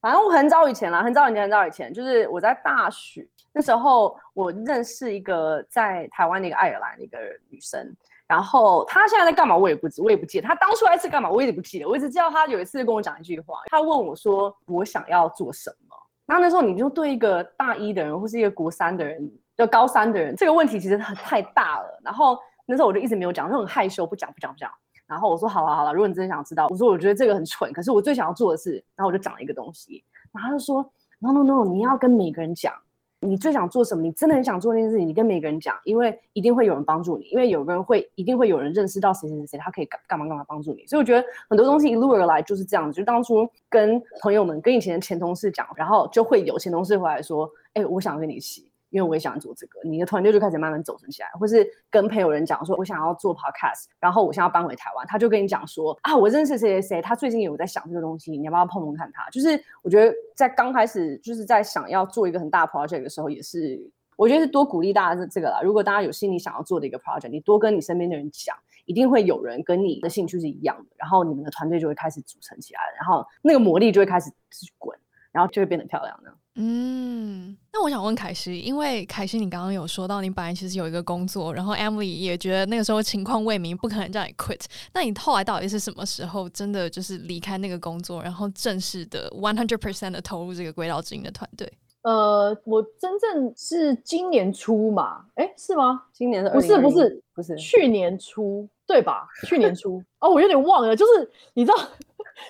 反正我很早以前啦，很早以前，很早以前，就是我在大学。那时候我认识一个在台湾的一个爱尔兰的一个女生，然后她现在在干嘛我也不知，我也不记得。她当初来是干嘛我也不记得，我只知道她有一次跟我讲一句话，她问我说我想要做什么。然后那时候你就对一个大一的人或是一个国三的人，就高三的人，这个问题其实很太大了。然后那时候我就一直没有讲，就很害羞，不讲不讲不讲。然后我说好了好了，如果你真的想知道，我说我觉得这个很蠢，可是我最想要做的是，然后我就讲了一个东西，然后他就说 no no no，你要跟每个人讲。你最想做什么？你真的很想做那件事情，你跟每个人讲，因为一定会有人帮助你，因为有个人会，一定会有人认识到谁谁谁，他可以干干嘛干嘛帮助你。所以我觉得很多东西一路而来就是这样子，就当初跟朋友们、跟以前的前同事讲，然后就会有前同事回来说：“哎、我想跟你一起。”因为我也想做这个，你的团队就开始慢慢走成起来，或是跟朋友人讲说，我想要做 podcast，然后我想要搬回台湾，他就跟你讲说啊，我认识谁谁谁，他最近有在想这个东西，你要不要碰碰看他？就是我觉得在刚开始，就是在想要做一个很大 project 的时候，也是我觉得是多鼓励大家这这个啦。如果大家有心里想要做的一个 project，你多跟你身边的人讲，一定会有人跟你的兴趣是一样的，然后你们的团队就会开始组成起来，然后那个魔力就会开始滚，然后就会变得漂亮的。嗯，那我想问凯西，因为凯西你刚刚有说到你本来其实有一个工作，然后 Emily 也觉得那个时候情况未明，不可能叫你 quit。那你后来到底是什么时候真的就是离开那个工作，然后正式的 one hundred percent 的投入这个轨道之音的团队？呃，我真正是今年初嘛，哎，是吗？今年的不是不是不是去年初对吧？去年初哦，我有点忘了，就是你知道。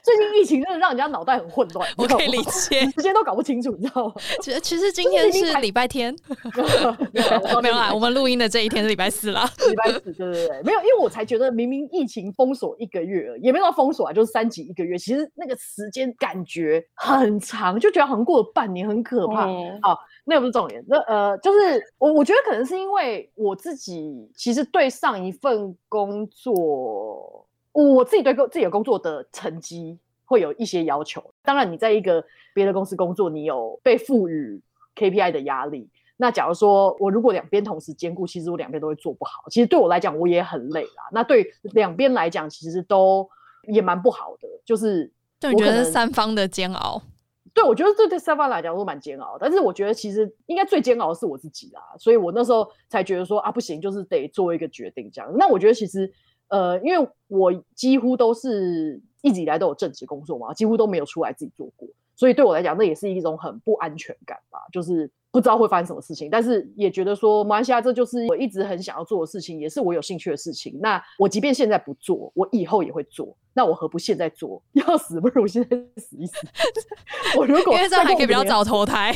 最近疫情真的让人家脑袋很混乱，我可以理解，时间都搞不清楚，你知道吗？其实其实今天是礼拜天，没有 啦，我们录音的这一天是礼拜四啦，礼拜四，对对对，没有，因为我才觉得明明疫情封锁一个月，也没有到封锁啊，就是三级一个月，其实那个时间感觉很长，就觉得好像过了半年，很可怕。嗯、好，那个不是重点，那呃，就是我我觉得可能是因为我自己其实对上一份工作。我自己对自己的工作的成绩会有一些要求。当然，你在一个别的公司工作，你有被赋予 KPI 的压力。那假如说我如果两边同时兼顾，其实我两边都会做不好。其实对我来讲，我也很累啦。那对两边来讲，其实都也蛮不好的。就是就你觉得三方的煎熬？对，我觉得这对三方来讲都蛮煎熬。但是我觉得其实应该最煎熬的是我自己啦。所以我那时候才觉得说啊，不行，就是得做一个决定这样。那我觉得其实。呃，因为我几乎都是一直以来都有正职工作嘛，几乎都没有出来自己做过，所以对我来讲，那也是一种很不安全感吧，就是不知道会发生什么事情，但是也觉得说，马来西亚这就是我一直很想要做的事情，也是我有兴趣的事情。那我即便现在不做，我以后也会做，那我何不现在做？要死不如现在死一死。我如果因为这样还可以比较早投胎。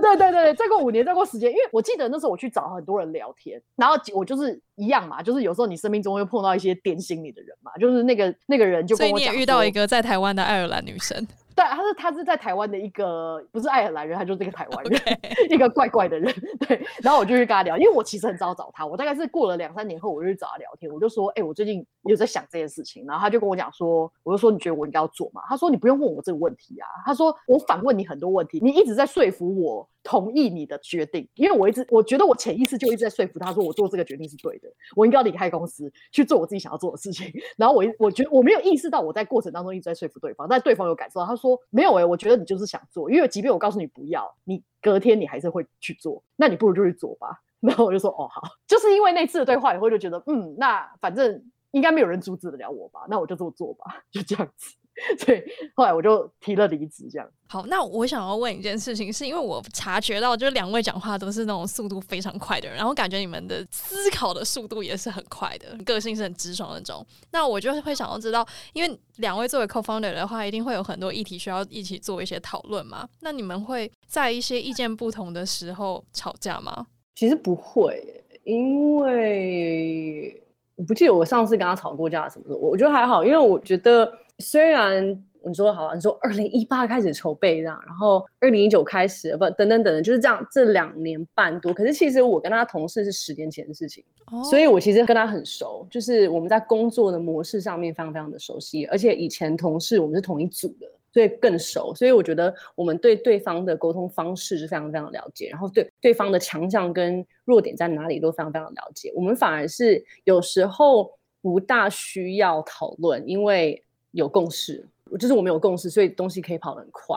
对对对对，再过五年，再过十年，因为我记得那时候我去找很多人聊天，然后我就是一样嘛，就是有时候你生命中会碰到一些点醒你的人嘛，就是那个那个人就跟我讲，所以你也遇到一个在台湾的爱尔兰女生。对，他是他是在台湾的一个不是爱尔兰人，他就是这个台湾人 一个怪怪的人。对，然后我就去跟他聊，因为我其实很早找他，我大概是过了两三年后，我就去找他聊天，我就说，哎、欸，我最近有在想这件事情，然后他就跟我讲说，我就说你觉得我应该要做吗？他说你不用问我这个问题啊，他说我反问你很多问题，你一直在说服我同意你的决定，因为我一直我觉得我潜意识就一直在说服他说我做这个决定是对的，我应该要离开公司去做我自己想要做的事情，然后我我觉得我没有意识到我在过程当中一直在说服对方，但对方有感受到，他说没有哎、欸，我。觉得你就是想做，因为即便我告诉你不要，你隔天你还是会去做，那你不如就去做吧。然后我就说哦好，就是因为那次的对话以后就觉得嗯，那反正应该没有人阻止得了我吧，那我就这么做吧，就这样子。所以后来我就提了离职，这样。好，那我想要问一件事情，是因为我察觉到，就是两位讲话都是那种速度非常快的人，然后感觉你们的思考的速度也是很快的，个性是很直爽的那种。那我就会想要知道，因为两位作为 co-founder 的话，一定会有很多议题需要一起做一些讨论嘛。那你们会在一些意见不同的时候吵架吗？其实不会，因为我不记得我上次跟他吵过架什么的。我觉得还好，因为我觉得虽然。你说好，你说二零一八开始筹备这样，然后二零一九开始不等等等等，就是这样，这两年半多。可是其实我跟他同事是十年前的事情，哦，所以我其实跟他很熟，就是我们在工作的模式上面非常非常的熟悉，而且以前同事我们是同一组的，所以更熟。所以我觉得我们对对方的沟通方式是非常非常了解，然后对对方的强项跟弱点在哪里都非常非常了解。我们反而是有时候不大需要讨论，因为有共识。就是我们有共识，所以东西可以跑得很快。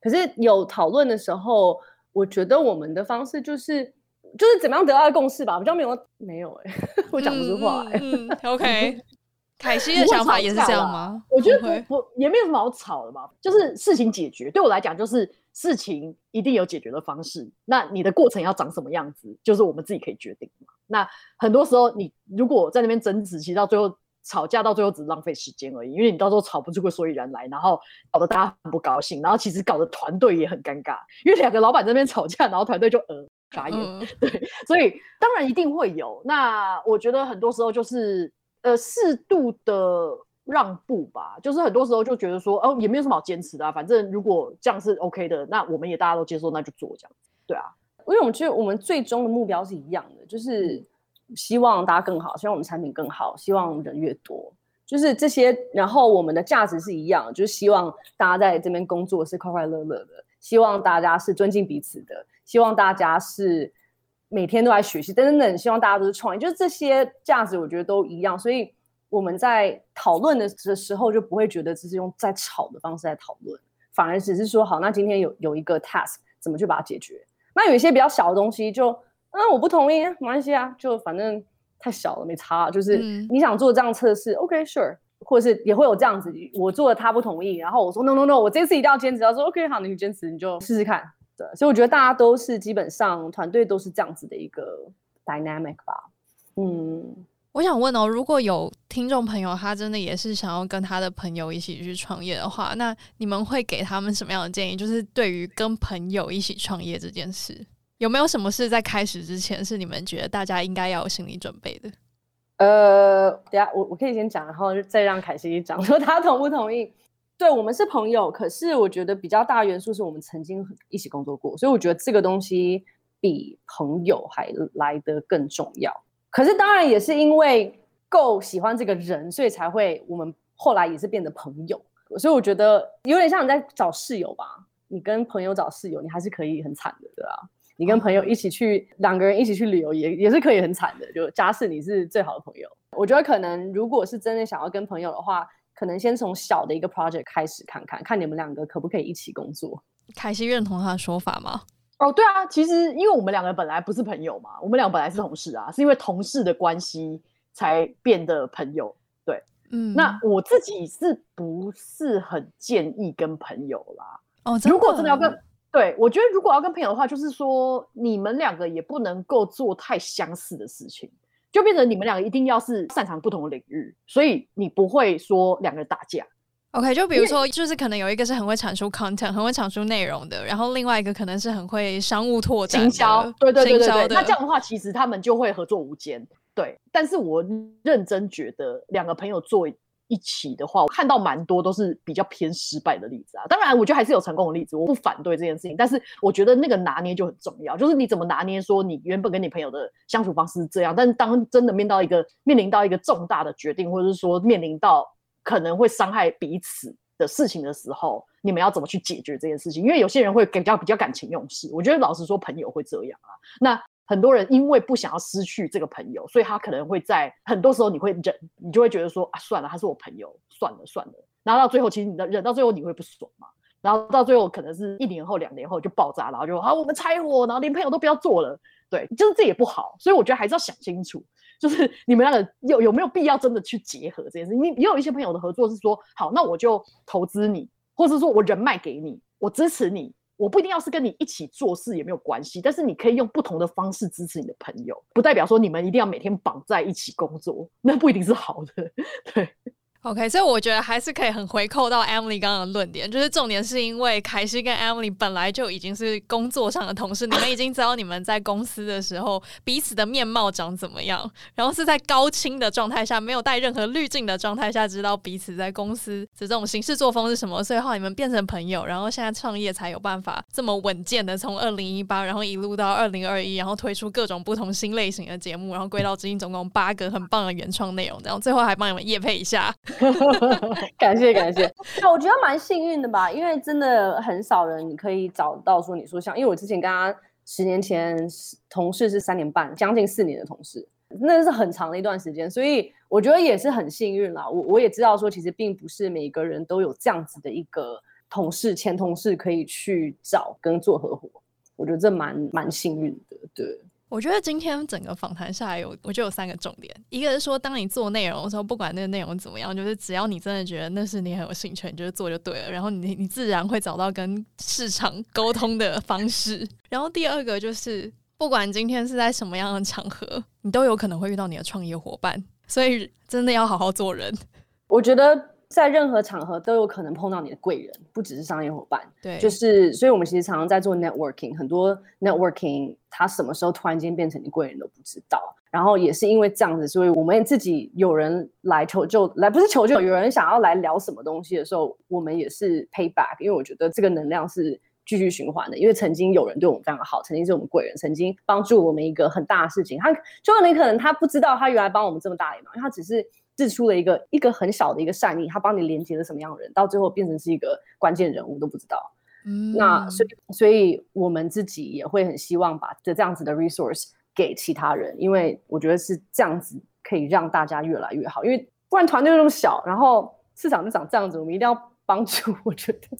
可是有讨论的时候，我觉得我们的方式就是就是怎么样得到共识吧，比较没有没有哎、欸，我讲不出话哎、欸。嗯嗯、OK，凯西的想法也是这样吗？我觉得不不也没有什么好吵的嘛，就是事情解决。对我来讲，就是事情一定有解决的方式。那你的过程要长什么样子，就是我们自己可以决定嘛。那很多时候，你如果在那边争执，其实到最后。吵架到最后只是浪费时间而已，因为你到时候吵不出个所以然来，然后搞得大家很不高兴，然后其实搞得团队也很尴尬，因为两个老板在那边吵架，然后团队就呃傻眼，嗯、对，所以当然一定会有。那我觉得很多时候就是呃适度的让步吧，就是很多时候就觉得说哦也没有什么好坚持的啊，反正如果这样是 OK 的，那我们也大家都接受，那就做这样子，对啊，因为我们觉得我们最终的目标是一样的，就是。希望大家更好，希望我们产品更好，希望人越多，就是这些。然后我们的价值是一样，就是希望大家在这边工作是快快乐乐的，希望大家是尊敬彼此的，希望大家是每天都来学习等等等，希望大家都是创业，就是这些价值我觉得都一样。所以我们在讨论的的时候就不会觉得这是用在吵的方式在讨论，反而只是说好，那今天有有一个 task 怎么去把它解决？那有一些比较小的东西就。那我不同意，没关系啊，就反正太小了，没差。就是你想做这样测试，嗯，OK，Sure，或者是也会有这样子，我做了他不同意，然后我说 No No No，我这次一定要坚持。他说 OK，好，你坚持你就试试看。对，所以我觉得大家都是基本上团队都是这样子的一个 dynamic 吧。嗯，我想问哦，如果有听众朋友他真的也是想要跟他的朋友一起去创业的话，那你们会给他们什么样的建议？就是对于跟朋友一起创业这件事。有没有什么事在开始之前是你们觉得大家应该要有心理准备的？呃，等下我我可以先讲，然后再让凯西讲，说他同不同意？对，我们是朋友，可是我觉得比较大元素是我们曾经一起工作过，所以我觉得这个东西比朋友还来得更重要。可是当然也是因为够喜欢这个人，所以才会我们后来也是变得朋友。所以我觉得有点像你在找室友吧？你跟朋友找室友，你还是可以很惨的，对吧？你跟朋友一起去，两个人一起去旅游也也是可以很惨的。就假设你是最好的朋友，我觉得可能如果是真的想要跟朋友的话，可能先从小的一个 project 开始看看，看你们两个可不可以一起工作。凯西认同他的说法吗？哦，对啊，其实因为我们两个本来不是朋友嘛，我们俩本来是同事啊，是因为同事的关系才变得朋友。对，嗯，那我自己是不是很建议跟朋友啦？哦，如果真的要跟。对，我觉得如果要跟朋友的话，就是说你们两个也不能够做太相似的事情，就变成你们两个一定要是擅长不同的领域，所以你不会说两个人打架。OK，就比如说，就是可能有一个是很会产出 content，很会产出内容的，然后另外一个可能是很会商务拓展、行销，对对对对对。那这样的话，其实他们就会合作无间。对，但是我认真觉得两个朋友做。一起的话，我看到蛮多都是比较偏失败的例子啊。当然，我觉得还是有成功的例子，我不反对这件事情。但是，我觉得那个拿捏就很重要，就是你怎么拿捏，说你原本跟你朋友的相处方式是这样，但是当真的面到一个面临到一个重大的决定，或者是说面临到可能会伤害彼此的事情的时候，你们要怎么去解决这件事情？因为有些人会比较比较感情用事，我觉得老实说，朋友会这样啊。那很多人因为不想要失去这个朋友，所以他可能会在很多时候你会忍，你就会觉得说啊，算了，他是我朋友，算了算了。然后到最后，其实你的忍到最后你会不爽嘛。然后到最后可能是一年后、两年后就爆炸，然后就好，我们拆伙，然后连朋友都不要做了。对，就是这也不好，所以我觉得还是要想清楚，就是你们两个有有没有必要真的去结合这件事。你也有一些朋友的合作是说，好，那我就投资你，或者说我人脉给你，我支持你。我不一定要是跟你一起做事也没有关系，但是你可以用不同的方式支持你的朋友，不代表说你们一定要每天绑在一起工作，那不一定是好的，对。OK，所以我觉得还是可以很回扣到 Emily 刚刚的论点，就是重点是因为凯西跟 Emily 本来就已经是工作上的同事，你们已经知道你们在公司的时候彼此的面貌长怎么样，然后是在高清的状态下，没有带任何滤镜的状态下，知道彼此在公司的这种行事作风是什么，所以后来你们变成朋友，然后现在创业才有办法这么稳健的从二零一八，然后一路到二零二一，然后推出各种不同新类型的节目，然后归到至今总共八个很棒的原创内容，然后最后还帮你们夜配一下。感 谢感谢，那我觉得蛮幸运的吧，因为真的很少人可以找到说你说像，因为我之前跟他十年前同事是三年半，将近四年的同事，那是很长的一段时间，所以我觉得也是很幸运啦。我我也知道说，其实并不是每个人都有这样子的一个同事前同事可以去找跟做合伙，我觉得这蛮蛮幸运的，对。我觉得今天整个访谈下来有，我就有三个重点。一个是说，当你做内容的时候，不管那个内容怎么样，就是只要你真的觉得那是你很有兴趣，你就做就对了。然后你你自然会找到跟市场沟通的方式。然后第二个就是，不管今天是在什么样的场合，你都有可能会遇到你的创业伙伴，所以真的要好好做人。我觉得。在任何场合都有可能碰到你的贵人，不只是商业伙伴。对，就是，所以我们其实常常在做 networking，很多 networking，它什么时候突然间变成你贵人都不知道。然后也是因为这样子，所以我们自己有人来求救，来不是求救，有人想要来聊什么东西的时候，我们也是 pay back，因为我觉得这个能量是继续循环的。因为曾经有人对我们非常好，曾经是我们贵人，曾经帮助我们一个很大的事情，他就你可能他不知道他原来帮我们这么大一忙，因为他只是。释出了一个一个很小的一个善意，他帮你连接了什么样的人，到最后变成是一个关键人物都不知道。嗯，那所以所以我们自己也会很希望把这这样子的 resource 给其他人，因为我觉得是这样子可以让大家越来越好。因为不然团队那么小，然后市场就长这样子，我们一定要帮助。我觉得，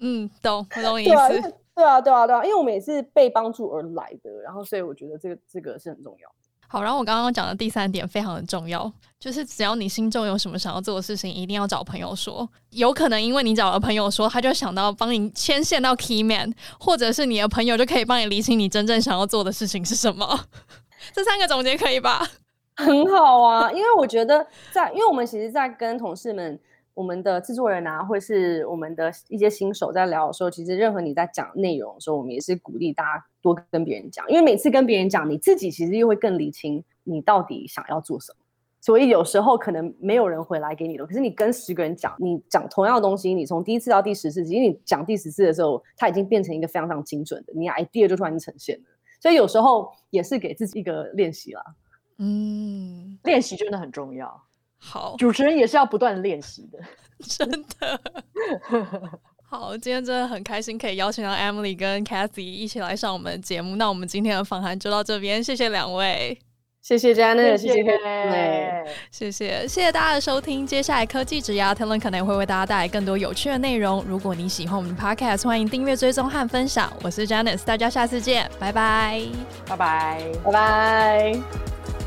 嗯，懂，我懂意思。对啊，对啊，对啊，对啊，因为我们也是被帮助而来的，然后所以我觉得这个这个是很重要。好，然后我刚刚讲的第三点非常的重要，就是只要你心中有什么想要做的事情，一定要找朋友说。有可能因为你找了朋友说，他就想到帮你牵线到 key man，或者是你的朋友就可以帮你理清你真正想要做的事情是什么。这三个总结可以吧？很好啊，因为我觉得在，因为我们其实，在跟同事们。我们的制作人啊，或是我们的一些新手在聊的时候，其实任何你在讲内容的时候，我们也是鼓励大家多跟别人讲，因为每次跟别人讲，你自己其实又会更理清你到底想要做什么。所以有时候可能没有人回来给你的，可是你跟十个人讲，你讲同样的东西，你从第一次到第十次，其实你讲第十次的时候，它已经变成一个非常非常精准的，你 idea 就突然呈现了。所以有时候也是给自己一个练习啦。嗯，练习真的很重要。好，主持人也是要不断练习的，真的。好，今天真的很开心，可以邀请到 Emily 跟 Cathy 一起来上我们的节目。那我们今天的访谈就到这边，谢谢两位，谢谢 Janet，谢谢谢谢，谢谢大家的收听。接下来科技职涯 Talent 可能会为大家带来更多有趣的内容。如果你喜欢我们的 Podcast，欢迎订阅、追踪和分享。我是 Janice，大家下次见，拜拜，拜拜，拜拜。